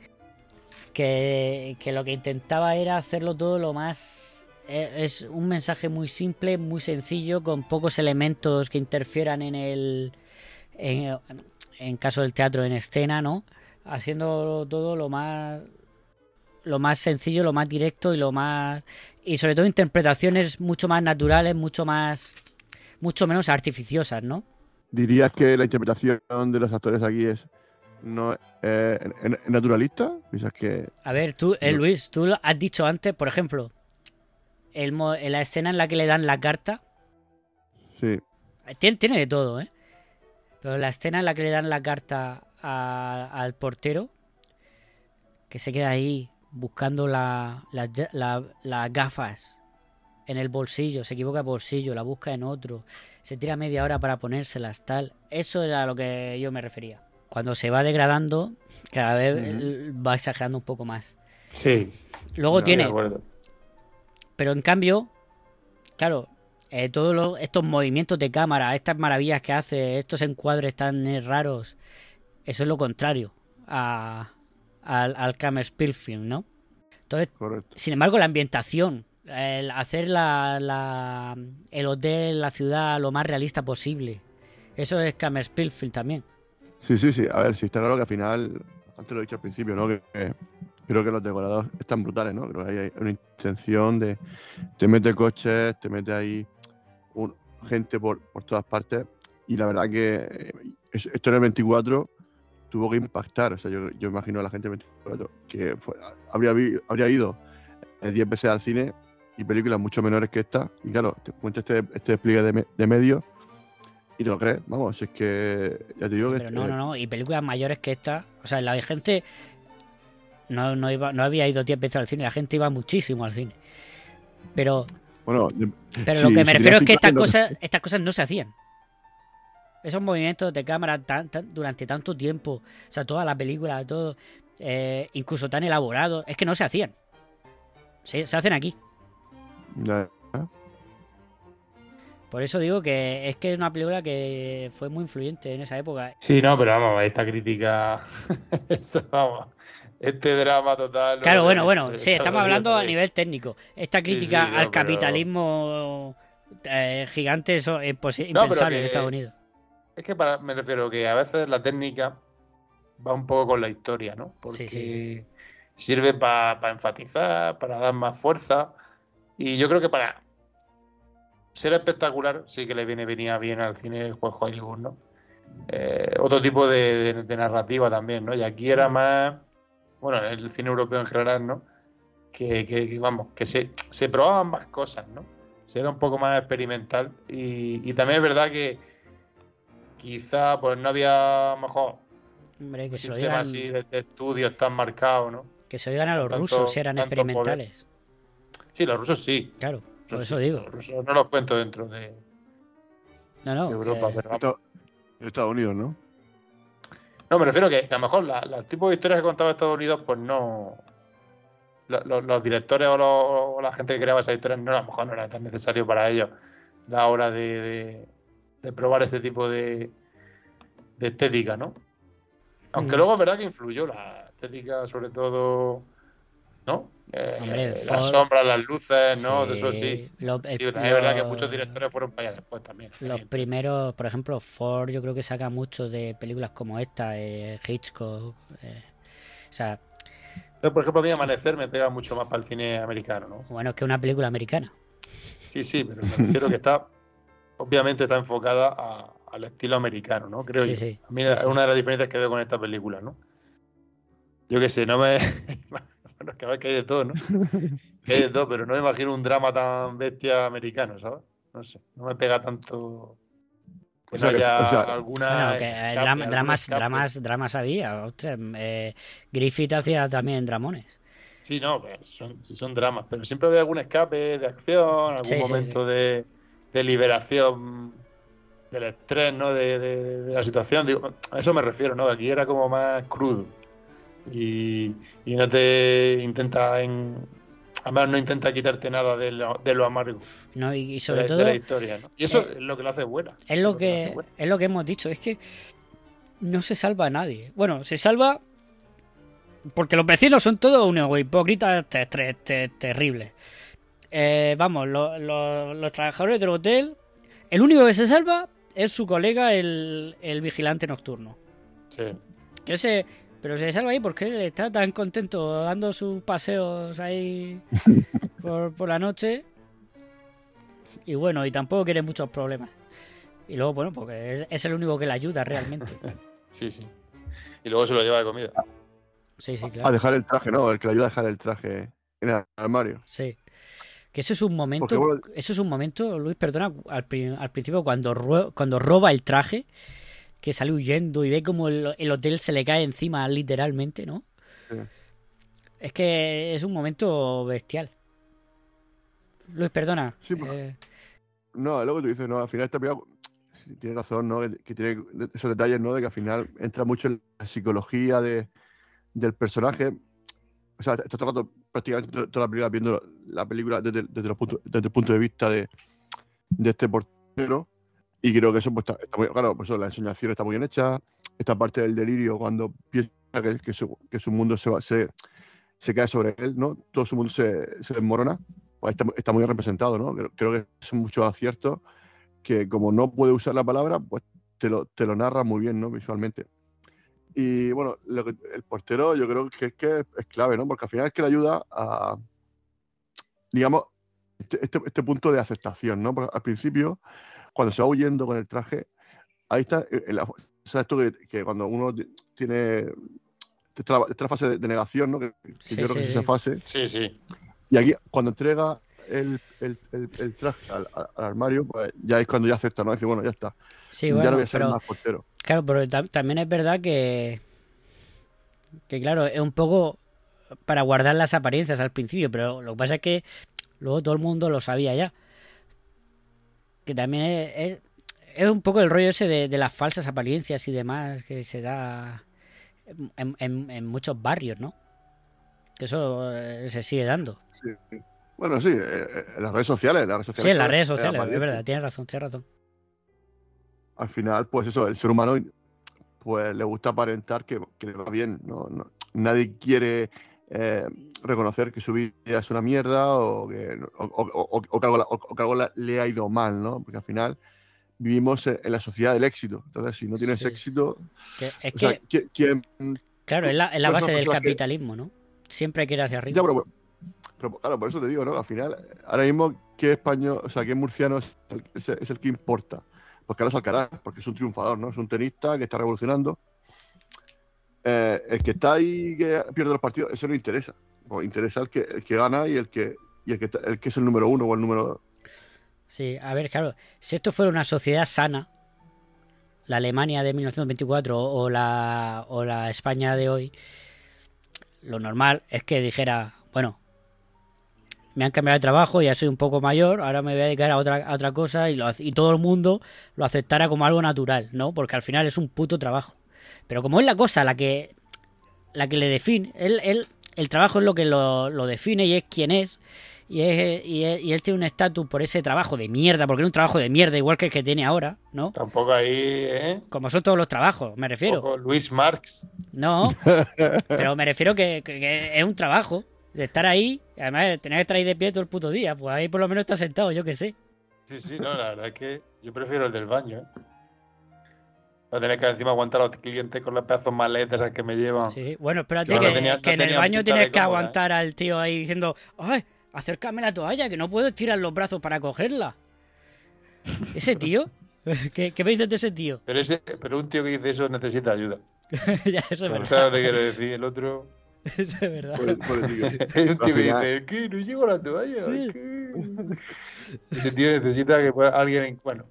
que, que lo que intentaba era hacerlo todo lo más... e- Es un mensaje muy simple, muy sencillo, con pocos elementos que interfieran en el... En, en caso del teatro en escena, ¿no? Haciendo todo lo más lo más sencillo, lo más directo y lo más y sobre todo interpretaciones mucho más naturales, mucho más mucho menos artificiosas, ¿no? ¿Dirías que la interpretación de los actores aquí es no eh, naturalista? ¿Piensas que A ver, tú, eh. Luis, tú lo has dicho antes, por ejemplo, el, en la escena en la que le dan la carta, sí? tiene, tiene de todo, ¿eh? Pero la escena en la que le dan la carta a- al portero, que se queda ahí buscando la- las gafas en el bolsillo, se equivoca de bolsillo, la busca en otro, se tira media hora para ponérselas, tal. Eso era a lo que yo me refería. Cuando se va degradando, cada vez va exagerando un poco más. Sí. Luego No, tiene pero en cambio, claro, eh, todos los- estos movimientos de cámara, estas maravillas que hace, estos encuadres tan eh, raros, eso es lo contrario a, al, al Kammerspielfilm, ¿no? Entonces, Correcto. sin embargo, la ambientación, hacer la, la- el hotel, la ciudad lo más realista posible, eso es Kammerspielfilm también. Sí, sí, sí. A ver, si está claro que al final, antes lo he dicho al principio, ¿no? Que, creo que los decorados están brutales, ¿no? Creo que hay una intención de. Te mete coches, te mete ahí gente por, por todas partes. Y la verdad que eh, es- esto en el 24 tuvo que impactar. O sea, yo, yo imagino a la gente del 24 que fue- habría, habría ido eh, 10 veces al cine y películas mucho menores que esta. Y claro, te cuenta este, este despliegue de, me- de medios y te lo crees. Vamos, es que ya te digo que. Pero no, no, no. Y películas mayores que esta. O sea, la gente no, no, iba, no había ido 10 veces al cine. La gente iba muchísimo al cine. Pero Bueno, Pero si- lo que me si refiero es que estas cosas, estas cosas no se hacían. Esos movimientos de cámara tan- tan- durante tanto tiempo, o sea, toda la película, todo, eh, incluso tan elaborado, es que no se hacían. Se, se hacen aquí. Ya, Por eso digo que es que es una película que fue muy influyente en esa época. Sí, no, pero vamos, esta crítica. Eso, vamos. Este drama total. no Claro, bueno, bueno, sí, está estamos hablando a nivel técnico. Esta crítica sí, no, al pero- capitalismo eh, gigante, eso es No, impensable en Estados Unidos. Es que para, me refiero que a veces la técnica va un poco con la historia, ¿no? Porque sí, sirve para enfatizar, para dar más fuerza. Y yo creo que para ser espectacular sí que le viene venía bien al cine pues, Hollywood, ¿no? Eh, otro tipo de, de- de narrativa también, ¿no? Y aquí era más, bueno, el cine europeo en general, ¿no? Que, que- que, vamos, que se, se probaban más cosas, ¿no? Se era un poco más experimental. Y, y también es verdad que quizá pues no había mejor Hombre, que se lo digan, así de, de estudios tan marcado, ¿no? que se lo digan a los tanto- rusos si eran experimentales. Sí, los rusos sí. Claro, por Rusos eso sí, digo. Los rusos no los cuento dentro de, No, no. de Europa, que- pero. Estados- Unidos, ¿no? No, me refiero que, que a lo mejor los tipos de historias que contaba Estados Unidos, pues no. lo- lo- Los, directores o, la gente que creaba esas historias, no, a lo mejor no era tan necesario para ellos la hora de, de- de probar este tipo de, de estética, ¿no? Aunque Mm. luego es verdad que influyó la estética, sobre todo, ¿no? Eh, Hombre, las Ford- sombras, las luces, ¿no? De eso sí. lo- Sí, el- también es verdad que muchos directores fueron para allá después también. Los primeros, por ejemplo, Ford, yo creo que saca mucho de películas como esta, eh, Hitchcock. eh, o sea, Pero, por ejemplo, a mí Amanecer me pega mucho más para el cine americano, ¿no? bueno, es que una película americana. Sí, sí, pero me refiero que está, obviamente está enfocada a- al estilo americano, ¿no? Creo Sí, yo. sí, A mí sí, es sí. una de las diferencias que veo con esta película, ¿no? Yo qué sé, no me... bueno, que a ver que hay de todo, ¿no? Que hay de todo, pero no me imagino un drama tan bestia americano, ¿sabes? No sé, no me pega tanto... Que O sea no haya o sea- alguna... Bueno, que eh, escape, drama- dramas, escape. dramas, dramas había. ostras, eh, Griffith hacía también dramones. Sí, no, pues son, sí son dramas, pero siempre había algún escape de acción, algún Sí, sí, momento De, de liberación del estrés, ¿no? De, de- de la situación. Digo, a eso me refiero, ¿no? Aquí era como más crudo. Y, y no te intenta en, además no intenta quitarte nada de lo, de lo amargo ¿no? Y, y de sobre la, todo, de la historia, ¿no? Y eso es lo que lo hace buena. es lo que, es lo que hemos dicho. Es que no se salva a nadie. Bueno, se salva porque los vecinos son todos unos hipócritas te- te- te- terribles. Eh, vamos, lo- lo- los trabajadores del hotel, el único que se salva es su colega, el, el vigilante nocturno. Sí. Que ese, pero se salva ahí porque él está tan contento dando sus paseos ahí por, por la noche. Y bueno, y tampoco quiere muchos problemas. Y luego, bueno, porque es, es el único que le ayuda realmente. Sí, sí. Y luego se lo lleva de comida. Sí, sí, A claro. dejar el traje, ¿no? El que le ayuda a dejar el traje en el armario. Sí. Que eso es un momento, Porque, bueno- eso es un momento, Luis, perdona, al, al principio cuando, cuando roba el traje, que sale huyendo y ve como el, el hotel se le cae encima literalmente, ¿no? Sí. Es que es un momento bestial. Luis, perdona. Sí, porque- eh, No, es lo que tú dices, ¿no? Al final esta película tiene razón, ¿no? Que, tiene esos detalles, ¿no? De que al final entra mucho en la psicología de, del personaje. O sea, está todo el rato, prácticamente to- toda la película viendo la película desde, desde, los puntos- desde el punto de vista de, de este portero. Y creo que eso pues, está, está muy claro, pues eso, la ensoñación está muy bien hecha. Esta parte del delirio, cuando piensa que, que su, que su mundo se, va, se, se cae sobre él, ¿no? Todo su mundo se, se desmorona pues está, está muy bien representado, ¿no? Creo, creo que son muchos aciertos que como no puede usar la palabra, pues te lo, te lo narra muy bien, ¿no? Visualmente. Y bueno, lo que- el portero yo creo que es que es clave, ¿no? Porque al final es que le ayuda a, digamos, este, este, este punto de aceptación, ¿no? Porque al principio, cuando se va huyendo con el traje, ahí está, eh, en la, ¿sabes tú que, que cuando uno ti- tiene esta, esta fase de, de negación, ¿no? Que, que Sí, yo creo que es esa fase. Sí, sí. Y aquí, cuando entrega el, el, el, el traje al, al- al armario, pues ya es cuando ya acepta, ¿no? Dice, bueno, ya está. sí, ya bueno, no voy a ser pero, más portero. claro, pero tam- también es verdad que, que, claro, es un poco para guardar las apariencias al principio, pero lo que pasa es que luego todo el mundo lo sabía ya. Que también es, es, es un poco el rollo ese de, de, las falsas apariencias y demás que se da en, en, en muchos barrios, ¿no? Que eso eh, se sigue dando. Sí. Bueno, sí, eh, en las redes sociales. En las redes sociales sí, en las redes sociales, es verdad, tienes razón, tienes razón. Al final, pues eso, el ser humano pues le gusta aparentar que, que le va bien. ¿no? no nadie quiere eh, reconocer que su vida es una mierda o que, o, o, o que algo, que algo le ha ido mal, ¿no? Porque al final vivimos en la sociedad del éxito. Entonces, si no tienes sí. éxito. Que, es sea, que, ¿quién, claro, es la, es la pues base del capitalismo, ¿no? Siempre hay que ir hacia arriba. Ya, pero, pero, claro, por eso te digo, ¿no? Al final, ahora mismo, ¿qué español, o sea, qué murciano es el, es el, es el que importa? Pues Carlos Alcaraz, porque es un triunfador, ¿no? Es un tenista que está revolucionando. Eh, el que está ahí que pierde los partidos, eso no interesa. Pues interesa el que, el que gana y el que, y el que, el que es el número uno o el número dos. Sí, a ver, claro, si esto fuera una sociedad sana, la Alemania de 1924 o la, o la España de hoy, lo normal es que dijera, bueno, me han cambiado de trabajo, ya soy un poco mayor, ahora me voy a dedicar a otra, a otra cosa y, lo, y todo el mundo lo aceptara como algo natural, ¿no? Porque al final es un puto trabajo. Pero como es la cosa la que, la que le define, él, él, el trabajo es lo que lo, lo define y es quien es. Y, es, y, es, y él tiene un estatus por ese trabajo de mierda, porque es un trabajo de mierda igual que el que tiene ahora, ¿no? Tampoco ahí, ¿eh? Como son todos los trabajos, me refiero. Luis Marx. No, pero me refiero que, que, que, es un trabajo de estar ahí, además tener que estar ahí de pie todo el puto día, pues ahí por lo menos está sentado, yo que sé. Sí, sí, no, la verdad es que yo prefiero el del baño, ¿eh? No tener que encima aguantar a los clientes con las pedazos maletas que me llevan. Sí, bueno, espérate, que, no tenía, que no en el baño tienes que cómoda, aguantar ¿eh? al tío ahí diciendo, ¡ay! Acércame la toalla, que no puedo estirar los brazos para cogerla. Ese tío. ¿Qué, ¿Qué, me dices de ese tío? Pero, ese, pero un tío que dice eso necesita ayuda. ya, eso es verdad. ¿Sabes que quiero decir? El otro. Eso es verdad. Por, por tío. Hay un tío que dice, ¿qué? No llego a la toalla. Sí. ¿qué? Ese tío necesita que alguien. Bueno.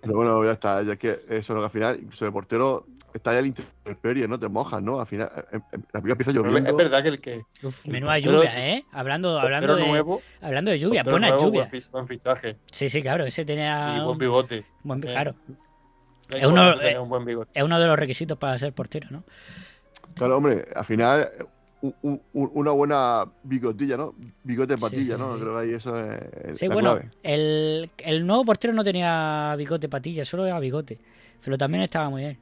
Pero bueno, ya está. Ya que eso, lo que al final, incluso el portero está ya el intemperie, ¿no? Te mojas, ¿no? Al final, en, en, la pica empieza lloviendo. Es verdad que el que. Uf, menuda lluvia, ¿eh? Hablando, hablando de. Nuevo, hablando de lluvia, buenas nuevo, lluvias. Buen, buen, fichaje. Sí, sí, claro, ese tenía. Y buen bigote. Buen, eh. claro. Es uno, eh, un buen bigote. es uno de los requisitos para ser portero, ¿no? Claro, hombre, al final, un, un, una buena bigotilla, ¿no? Bigote patilla, sí, ¿no? sí. Creo que ahí eso es. Sí, bueno, el, el, nuevo portero no tenía bigote patilla, solo era bigote. Pero también estaba muy bien.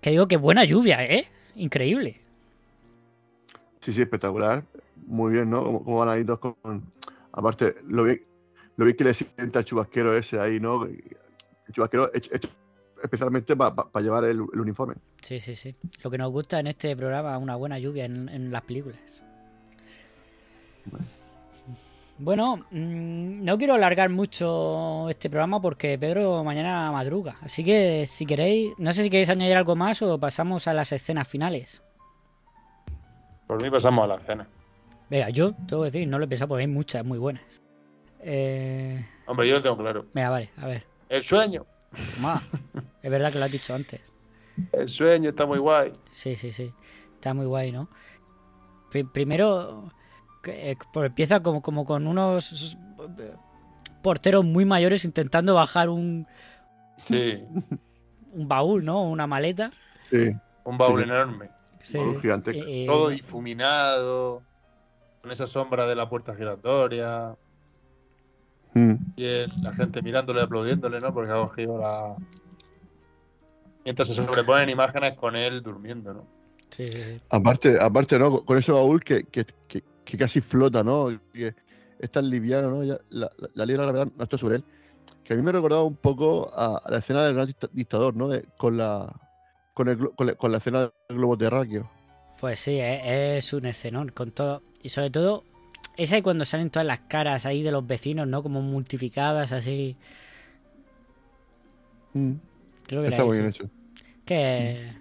Que digo que buena lluvia, ¿eh? Increíble. Sí, sí, espectacular. Muy bien, ¿no? Como, como van ahí dos con. Aparte, lo bien, lo bien que le sienta el chubasquero ese ahí, ¿no? El chubasquero hecho, hecho especialmente para pa, pa llevar el, el, uniforme. Sí, sí, sí. Lo que nos gusta en este programa es una buena lluvia en, en las películas. Bueno. bueno, mmm, no quiero alargar mucho este programa porque Pedro mañana madruga. Así que si queréis, no sé si queréis añadir algo más o pasamos a las escenas finales. Por mí pasamos a la escena. Venga, yo tengo que decir, no lo he pensado porque hay muchas muy buenas. Eh... Hombre, yo lo tengo claro. Venga, vale, a ver. El sueño. Es verdad que lo has dicho antes. El sueño está muy guay. Sí, sí, sí. Está muy guay, ¿no? primero, que, pues empieza como, como con unos porteros muy mayores intentando bajar un. Sí. Un baúl, ¿no? Una maleta. Sí. Un baúl sí. enorme. Sí. Un gigante. Eh, Todo difuminado. Con esa sombra de la puerta giratoria. Mm. Y el, la gente mirándole, aplaudiéndole, ¿no? Porque ha cogido la. Mientras se sobreponen imágenes con él durmiendo, ¿no? Sí. Aparte, aparte, ¿no? Con ese baúl que, que, que, que casi flota, ¿no? Que es tan liviano, ¿no? Ya, la, la, la ley de la gravedad no está sobre él. Que a mí me recordaba un poco a, a la escena del gran dictador, ¿no? De, con, la, con, el, con, la, con la escena del globo terráqueo. Pues sí, es, es un escenón, con todo. Y sobre todo, es ahí cuando salen todas las caras ahí de los vecinos, ¿no? Como multiplicadas así. Mm. Creo que Está muy bien hecho. Que.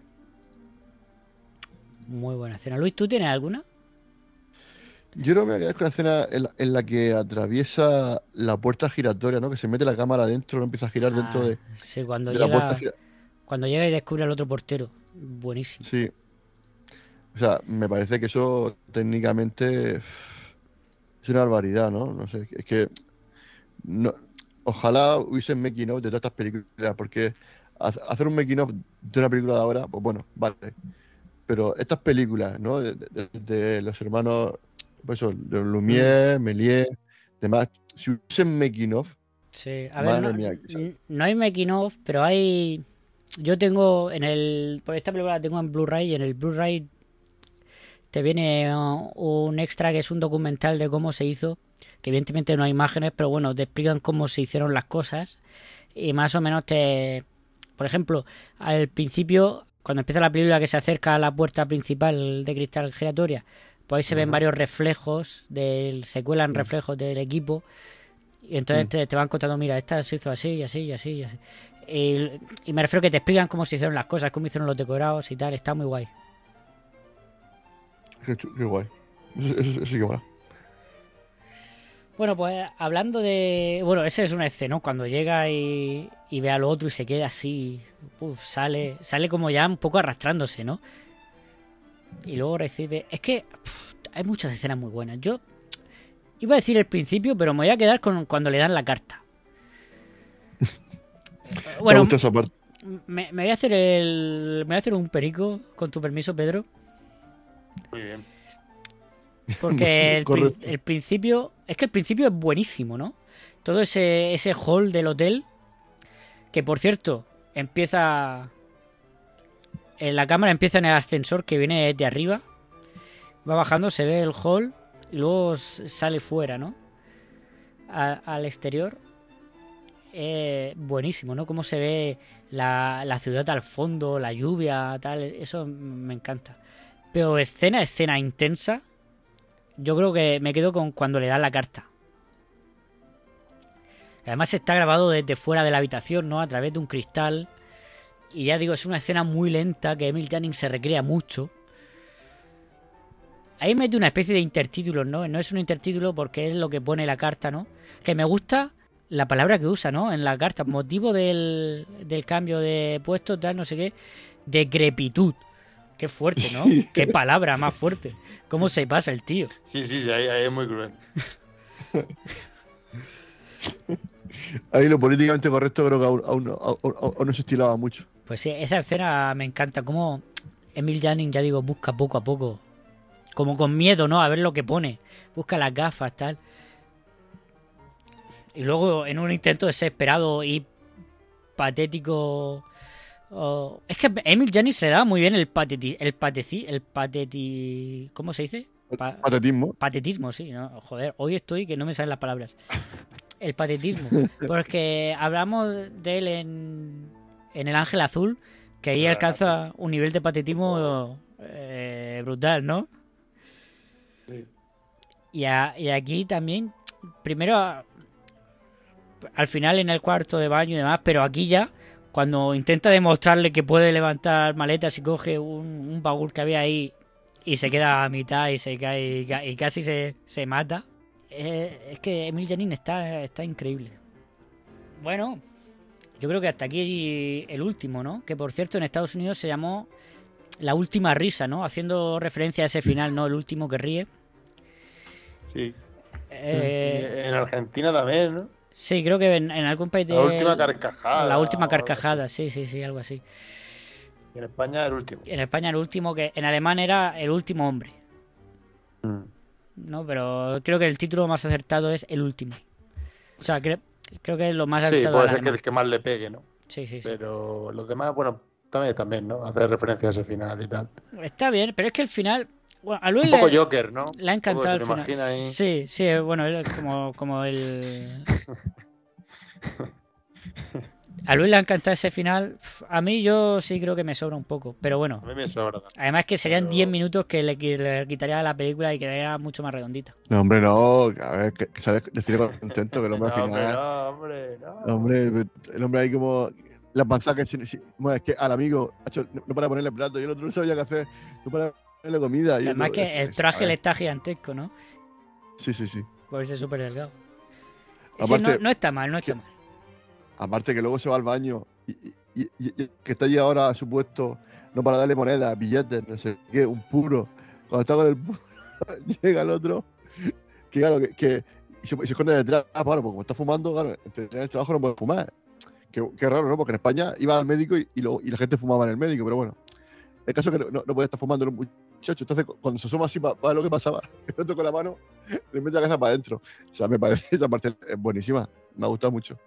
Mm. Muy buena escena. Luis, ¿tú tienes alguna? Yo no me voy a quedar con la escena en la, en la, que atraviesa la puerta giratoria, ¿no? Que se mete la cámara adentro, no empieza a girar ah, dentro de, sí, cuando de llega, la puerta gira... Cuando llega y descubre al otro portero. Buenísimo. Sí. O sea, me parece que eso técnicamente es una barbaridad, ¿no? No sé, es que no, ojalá hubiesen making of de todas estas películas, porque ha- hacer un making of de una película de ahora, pues bueno, vale. Pero estas películas, ¿no? De, de- de los hermanos, pues eso, de Lumière, Méliès, demás, si hubiesen making of, Sí, a ver, mía, no hay making of, pero hay. Yo tengo en el. Por esta película la tengo en Blu-ray y en el Blu-ray te viene uh, un extra que es un documental de cómo se hizo. Que evidentemente no hay imágenes, pero bueno, te explican cómo se hicieron las cosas. Y más o menos te. Por ejemplo, al principio, cuando empieza la película que se acerca a la puerta principal de cristal giratoria, pues ahí se ven varios reflejos, del, se cuelan reflejos del equipo. Y entonces te, te van contando, mira, esta se hizo así, y así, y así, y así. Y, y me refiero que te explican cómo se hicieron las cosas, cómo hicieron los decorados y tal, está muy guay. Qué, guay. Eso, eso- eso sí que mola. Bueno, pues hablando de... Bueno, esa es una escena, ¿no? Cuando llega y, y ve al otro y se queda así, uf, sale, sale como ya un poco arrastrándose, ¿no? Y luego recibe... Es que hay muchas escenas muy buenas. Yo iba a decir el principio, pero me voy a quedar con cuando le dan la carta. Bueno, me, me voy a hacer el... Me voy a hacer un perico, con tu permiso, Pedro. Muy bien. Porque el, prin- Correcto. el principio. Es que el principio es buenísimo, ¿no? Todo ese, ese hall del hotel. Que por cierto, empieza. En la cámara empieza en el ascensor que viene de arriba. Va bajando, se ve el hall. Y luego sale fuera, ¿no? A- al exterior. Eh, buenísimo, ¿no? Cómo se ve la, la ciudad al fondo, la lluvia, tal. Eso me encanta. Pero escena, escena intensa. Yo creo que me quedo con cuando le dan la carta. Además está grabado desde fuera de la habitación, ¿no? A través de un cristal. Y ya digo, es una escena muy lenta que Emil Jannings se recrea mucho. Ahí mete una especie de intertítulos, ¿no? No es un intertítulo porque es lo que pone la carta, ¿no? Que me gusta la palabra que usa, ¿no? En la carta. Motivo del, del cambio de puesto, tal, no sé qué. Decrepitud. Qué fuerte, ¿no? Qué palabra más fuerte. ¿Cómo se pasa el tío? Sí, sí, sí, ahí, ahí es muy cruel. Ahí lo políticamente correcto creo que aún, aún no- aún- aún- aún no se estilaba mucho. Pues sí, esa escena me encanta. Como Emil Jannings, ya digo, busca poco a poco. Como con miedo, ¿no? A ver lo que pone. Busca las gafas, tal. Y luego, en un intento desesperado y patético. Oh, es que Emil Jannings le da muy bien el pateti, el pateci, el pateti, ¿cómo se dice? Pa- Patetismo. patetismo, sí, ¿no? Joder, hoy estoy que no me salen las palabras. El patetismo. Porque hablamos de él en, en El Ángel Azul, que ahí Ah, alcanza un nivel de patetismo eh, brutal, ¿no? Sí. Y, a- y aquí también, primero, al final en el cuarto de baño y demás, pero aquí ya, cuando intenta demostrarle que puede levantar maletas y coge un, un baúl que había ahí y se queda a mitad y se cae y, ca- y casi se, se mata. Eh, es que Emil Janin está, está increíble. Bueno, yo creo que hasta aquí el último, ¿no? Que por cierto en Estados Unidos se llamó La última risa, ¿no? Haciendo referencia a ese final, ¿no? El último que ríe. Sí. Eh, en Argentina también, ¿no? Sí, creo que en, en algún país de... La última carcajada. La última carcajada, sí, sí, sí, algo así. En España el último. En España el último que... En alemán era El último hombre. Mm. No, pero creo que el título más acertado es El último. O sea, cre- creo que es lo más Sí, acertado puede al ser que alemán. el que más le pegue, ¿no? Sí, sí, sí. Pero los demás, bueno, también, también, ¿no? Hacer referencia a ese final y tal. Está bien, pero es que el final... Bueno, a Luis Un poco le, Joker, ¿no? le ha encantado lo final. imagina ahí. Sí, sí, bueno, él es como, como el... A Luis le ha encantado ese final. A mí yo sí creo que me sobra un poco, pero bueno. A mí me sobra. Además que serían Pero- 10 minutos que le, qui- le quitaría a la película y quedaría mucho más redondita. No, hombre, no. A ver, que, que sale decir contento que el hombre No, al hombre, final. no, hombre, no. el hombre, el hombre ahí como. La panza que. si- si- bueno, es que al amigo, no, para ponerle plato y el otro no sabía qué hacer. No para ponerle comida. y Además que el traje le está gigantesco, ¿no? Sí, sí, sí. Por es súper delgado. Aparte- no, no está mal, no está mal. Aparte que luego se va al baño y, y- y- y- que está allí ahora a su puesto, no para darle monedas, billetes, no sé qué, un puro. Cuando está con el puro, llega el otro que claro, que, que y se, esconde detrás, claro, porque como está fumando, claro, en el trabajo no puede fumar. Qué, qué raro, ¿no? Porque en España iba al médico y, y, lo- y la gente fumaba en el médico, pero bueno. El caso es que no, no podía estar fumando muchacho. Entonces, cu- cuando se asoma así para lo que pasaba, el otro con la mano, le mete la cabeza para adentro. O sea, me parece esa parte es buenísima. Me ha gustado mucho.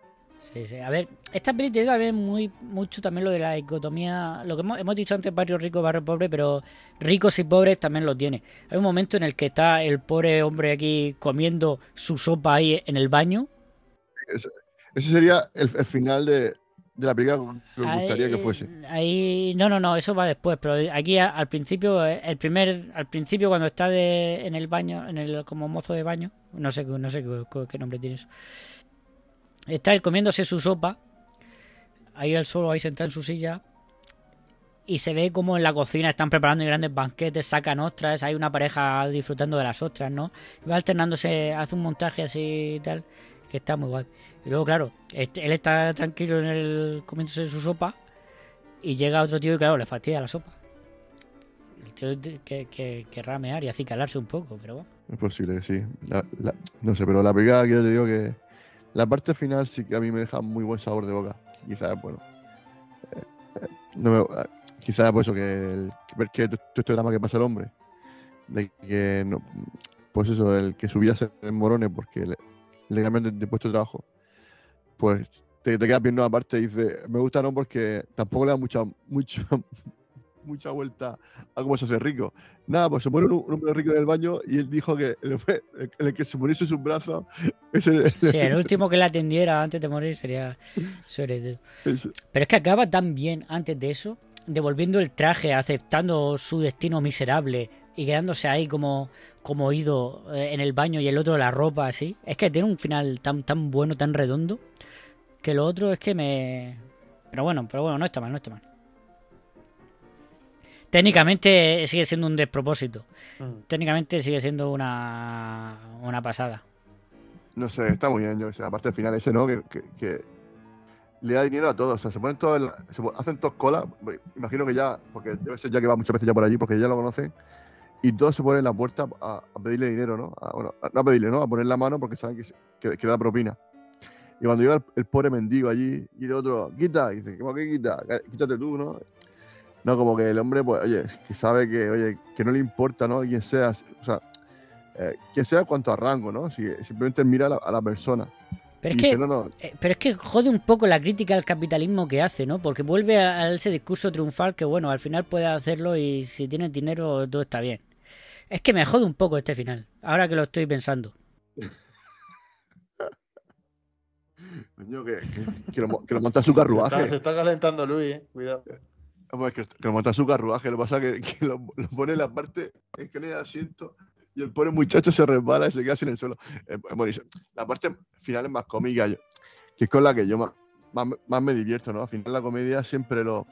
Sí, sí. A ver, esta peli tiene también muy, mucho también lo de la dicotomía. Lo que hemos, hemos dicho antes, barrio rico, barrio pobre, pero ricos y pobres también lo tiene. Hay un momento en el que está el pobre hombre aquí comiendo su sopa ahí en el baño. Ese, ese sería el, el final de, de la película que me gustaría Ahí- que fuese. Ahí, no, no, no, eso va después, pero aquí a- al principio, eh, el primer, al principio cuando está de, en el baño, en el como mozo de baño, no sé, qué- no sé qué, qué nombre tiene eso. Está él comiéndose su sopa, ahí él solo, ahí sentado en su silla, y se ve como en la cocina están preparando grandes banquetes, sacan ostras, hay una pareja disfrutando de las ostras, ¿no? Y va alternándose, hace un montaje así y tal, que está muy guay. Y luego, claro, este- él está tranquilo en el comiéndose su sopa y llega otro tío y, claro, le fastidia la sopa. El tío que, que, querrá mear y acicalarse un poco, pero bueno. Es posible que sí. No sé, pero la película que yo te digo que la parte final sí que a mí me deja muy buen sabor de boca. Quizás, bueno. eh, eh, no me- eh, quizás por eso que, el, que que todo este drama que pasa el hombre. De que no, pues eso, el que su vida se desmorone porque le, le cambian de, de puesto de trabajo. Pues te, te quedas viendo aparte y dices, me gusta no porque tampoco le da mucha, mucha, mucha vuelta a cómo se hace rico. Nada, pues se pone un, un hombre rico en el baño y él dijo que el, el- el que se poniese sus brazos es el, Sí, el último que le atendiera antes de morir sería su heredero. es- Pero es que acaba tan bien antes de eso, devolviendo el traje, aceptando su destino miserable y quedándose ahí como, como ido eh, en el baño y el otro la ropa así. Es que tiene un final tan, tan bueno, tan redondo, que lo otro es que me... Pero bueno, pero bueno, no está mal, no está mal. Técnicamente sigue siendo un despropósito. Mm. Técnicamente sigue siendo una, una pasada. No sé, está muy bien, yo sé, aparte del final ese, ¿no? Que, que- que le da dinero a todos, o sea, se ponen todos, en la- se pon- hacen todos cola, imagino que ya, porque debe ser ya que va muchas veces ya por allí, porque ya lo conocen, y todos se ponen en la puerta a, a pedirle dinero, ¿no? A- bueno, no a pedirle, ¿no? A poner la mano porque saben que, que, que da propina. Y cuando llega el, el pobre mendigo allí, y el otro, quita, y dice, ¿cómo que quita? Quítate tú, ¿no? No, como que el hombre, pues, oye, que sabe que, oye, que no le importa, ¿no? Quién sea, o sea, eh, quien sea cuanto a rango, ¿no? Si, simplemente mira a la, a la persona. Pero Y es dice, que no, no, Eh, Pero es que jode un poco la crítica al capitalismo que hace, ¿no? Porque vuelve a, a ese discurso triunfal que, bueno, al final puedes hacerlo y si tienes dinero todo está bien. Es que me jode un poco este final, ahora que lo estoy pensando. coño, que, que, que lo, que lo monta su Se está, carruaje. se está calentando Luis, eh. Cuidado. Que, que lo monta su carruaje. Lo que pasa es que, que lo, lo pone en la parte en que no hay asiento y el pobre muchacho se resbala y se queda en el suelo. Es, es buenísimo. La parte final es más cómica, yo- que es con la que yo más, más, más me divierto, ¿no? Al final la comedia siempre lo...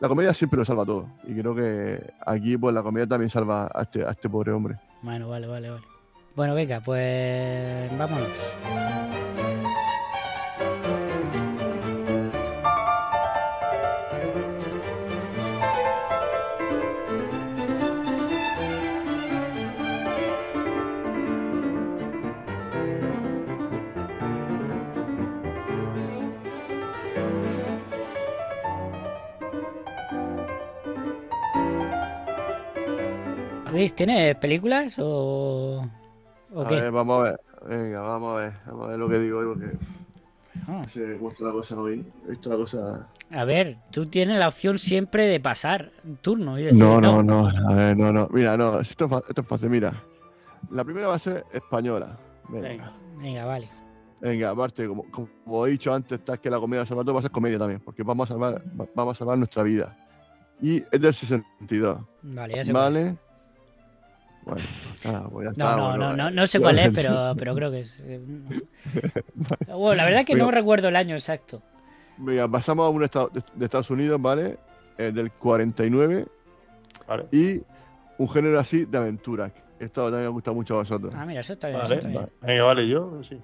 La comedia siempre lo salva todo. Y creo que aquí, pues, la comedia también salva a este, este pobre hombre. Bueno, vale, vale, vale. Bueno, venga, pues vámonos. Luis, ¿tienes películas o, o A qué? ver, vamos a ver. Venga, vamos a ver. Vamos a ver lo que digo hoy porque... Ah. No está la cosa hoy. He visto la cosa... A ver, tú tienes la opción siempre de pasar turno y decir, No, no, no, a ver, no, no. Mira, no, esto es, esto es fácil, mira. La primera va a ser española. Venga, Venga. Venga, vale. venga, aparte, como, como he dicho antes, está que la comedia salva todo, va a ser comedia también, porque vamos a salvar, va- vamos a salvar nuestra vida. Y es del 62, Vale, ya sé cuál es. ¿Vale? Bueno, nada, pues ya No, está, no, bueno, no, no, eh, no sé cuál es, pero, pero creo que es. eh, Bueno, la verdad es que no recuerdo el año exacto. Venga, pasamos a un estado de, Estados Unidos, ¿vale? Eh, del 49 Vale. y un género así de aventura. Esto también me gusta mucho a vosotros. Ah, mira, eso está bien. Vale, eso está bien. Venga, vale, yo sí.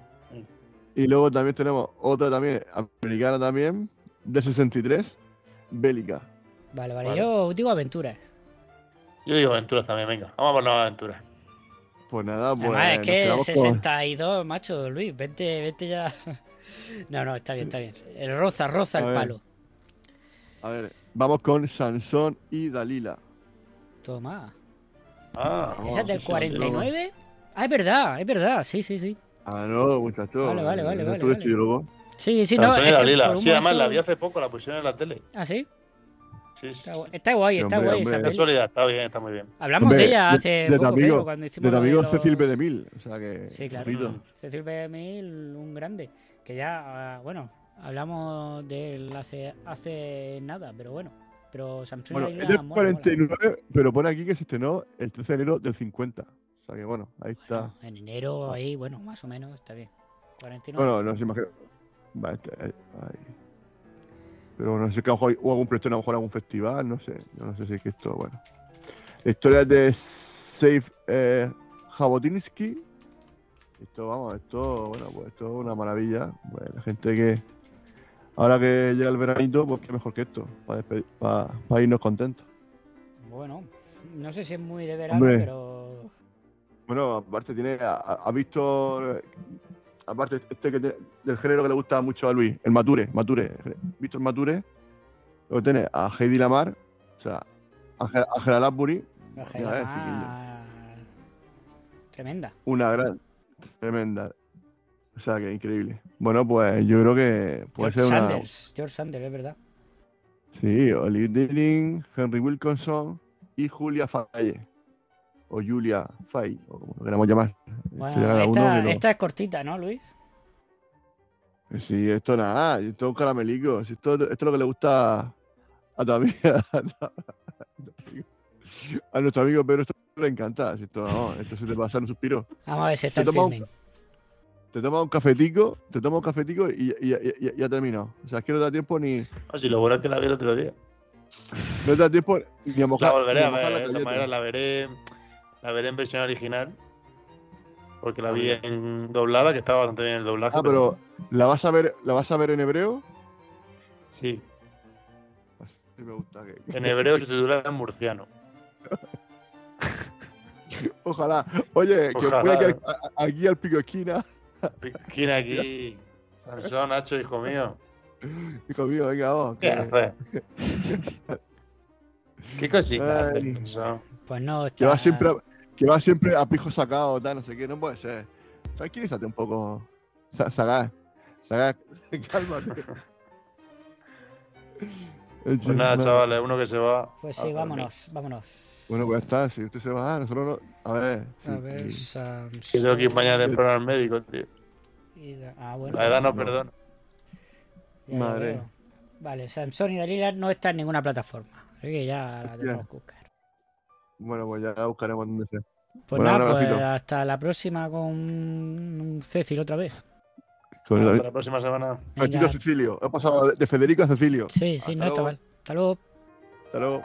Y luego también tenemos otra también, americana también, de 63, bélica. Vale, vale. Vale. Yo digo aventuras. Yo digo aventuras también, venga. Vamos a por las aventuras. Pues nada, pues. Además, es que quedamos con- 62, macho, Luis, vete, vete ya. No, no, está bien, está bien. El roza, roza A el ver. palo. A ver, vamos con Sansón y Dalila. Toma. Ah, ¿Esa es del sí, sí, sí. 49? Ah, es verdad, es verdad, sí, sí, sí. Ah, no, muchacho. Vale, vale, vale, ¿No vale, vale. y? Sí, sí, no. Sansón y es que Dalila. Sí, además la vi hace poco, la pusieron en la tele. Ah, sí. Sí, sí. Está, gu- está guay, está hombre, guay hombre. esa De soledad, está bien, está muy bien. Hablamos Hombre, de ella de- hace de tu poco, amigo- creo, cuando hicimos De amigo los- Cecil B. DeMille. O sea que. Sí, claro. ojito. Cecil B. DeMille, un grande. Que ya, ah, bueno, hablamos de él hace, hace nada, pero bueno. Pero Samsung Bueno, es del mola, mola. 49, pero pone aquí que se estrenó el 13 de enero del 50. O sea que bueno, ahí está. Bueno, en enero, ahí, bueno, más o menos, está bien. 49. Bueno, no se imagina. Va, este, ahí, ahí. Pero no sé que a lo mejor hubo algún proyecto, a lo mejor algún festival, no sé. Yo no sé si es que esto, bueno. La historia de Seif eh, Jabotinsky. Esto, vamos, esto, bueno, pues esto es una maravilla. Pues, la gente que. Ahora que llega el veranito, pues qué mejor que esto, para irnos contentos. Bueno, no sé si es muy de verano, Hombre. pero. Bueno, aparte tiene, ha, ha visto, aparte este que tiene- del género que le gusta mucho a Luis, el Mature, Mature, Víctor Mature, luego tiene a Heidi Lamar, o sea, Ya ves, Gemma- Tremenda. una gran, tremenda, o sea, que increíble. Bueno, pues yo creo que puede George ser una, Sanders, George Sanders, es verdad. sí, Olivia Dilling, Henry Wilkinson y Julia Faye, o Julia Faye, o como lo queramos llamar. Bueno, esta, que lo- esta es cortita, ¿no, Luis? Sí, esto nada, esto es un caramelico. si Esto, esto es lo que le gusta a tu amiga. A, nuestro amigo Pedro esto le encanta. si Esto, no, esto se te pasa en un suspiro. Vamos a ver si está Te el toma un- filming. Te tomas un cafetico, te tomas un cafetico y, y, y- y- ya ha terminado. O sea, es que no te da tiempo ni. Ah, si lo bueno es que la vi el otro día. No te da tiempo ni a mojar. La volveré ni a ver, de la todas maneras la veré, la veré en versión original. Porque la vi en doblada, que estaba bastante bien el doblaje. Ah, pero ¿la vas a ver, la vas a ver en hebreo? Sí, Sí me gusta. que- en hebreo se titula en murciano. Ojalá. Oye, que Ojalá. voy aquí al, a- aquí al pico esquina. Aquí. Sansón, Nacho, hijo mío. Hijo mío, venga, vamos. ¿Qué que- haces? ¿Qué cosita Ay. haces, Sansón? Pues no, está... siempre a, que va siempre a pijo sacado, tal, no sé qué, no puede ser. Tranquilízate un poco. Sa- Sagaz. Sagaz, cálmate. Pues nada, chavales, uno que se va. Pues a sí, vámonos, vámonos. Bueno, pues está, si usted se va, nosotros no. A ver. sí, A ver, sí. Que tengo que ir mañana Samsung temprano al médico, tío. y da- Ah, bueno. La edad no perdona. ya lo Madre. Vale, Samsung y Dalila no está en ninguna plataforma. Así que ya la tenemos que buscar. Bueno, pues ya la buscaremos donde sea. Pues Bueno, nada, pues hasta la próxima con un Cecil otra vez. Con Hasta la próxima semana. Cecilio. He pasado de- de Federico a Cecilio. Sí, sí, Hasta no está mal. Hasta luego. Hasta luego.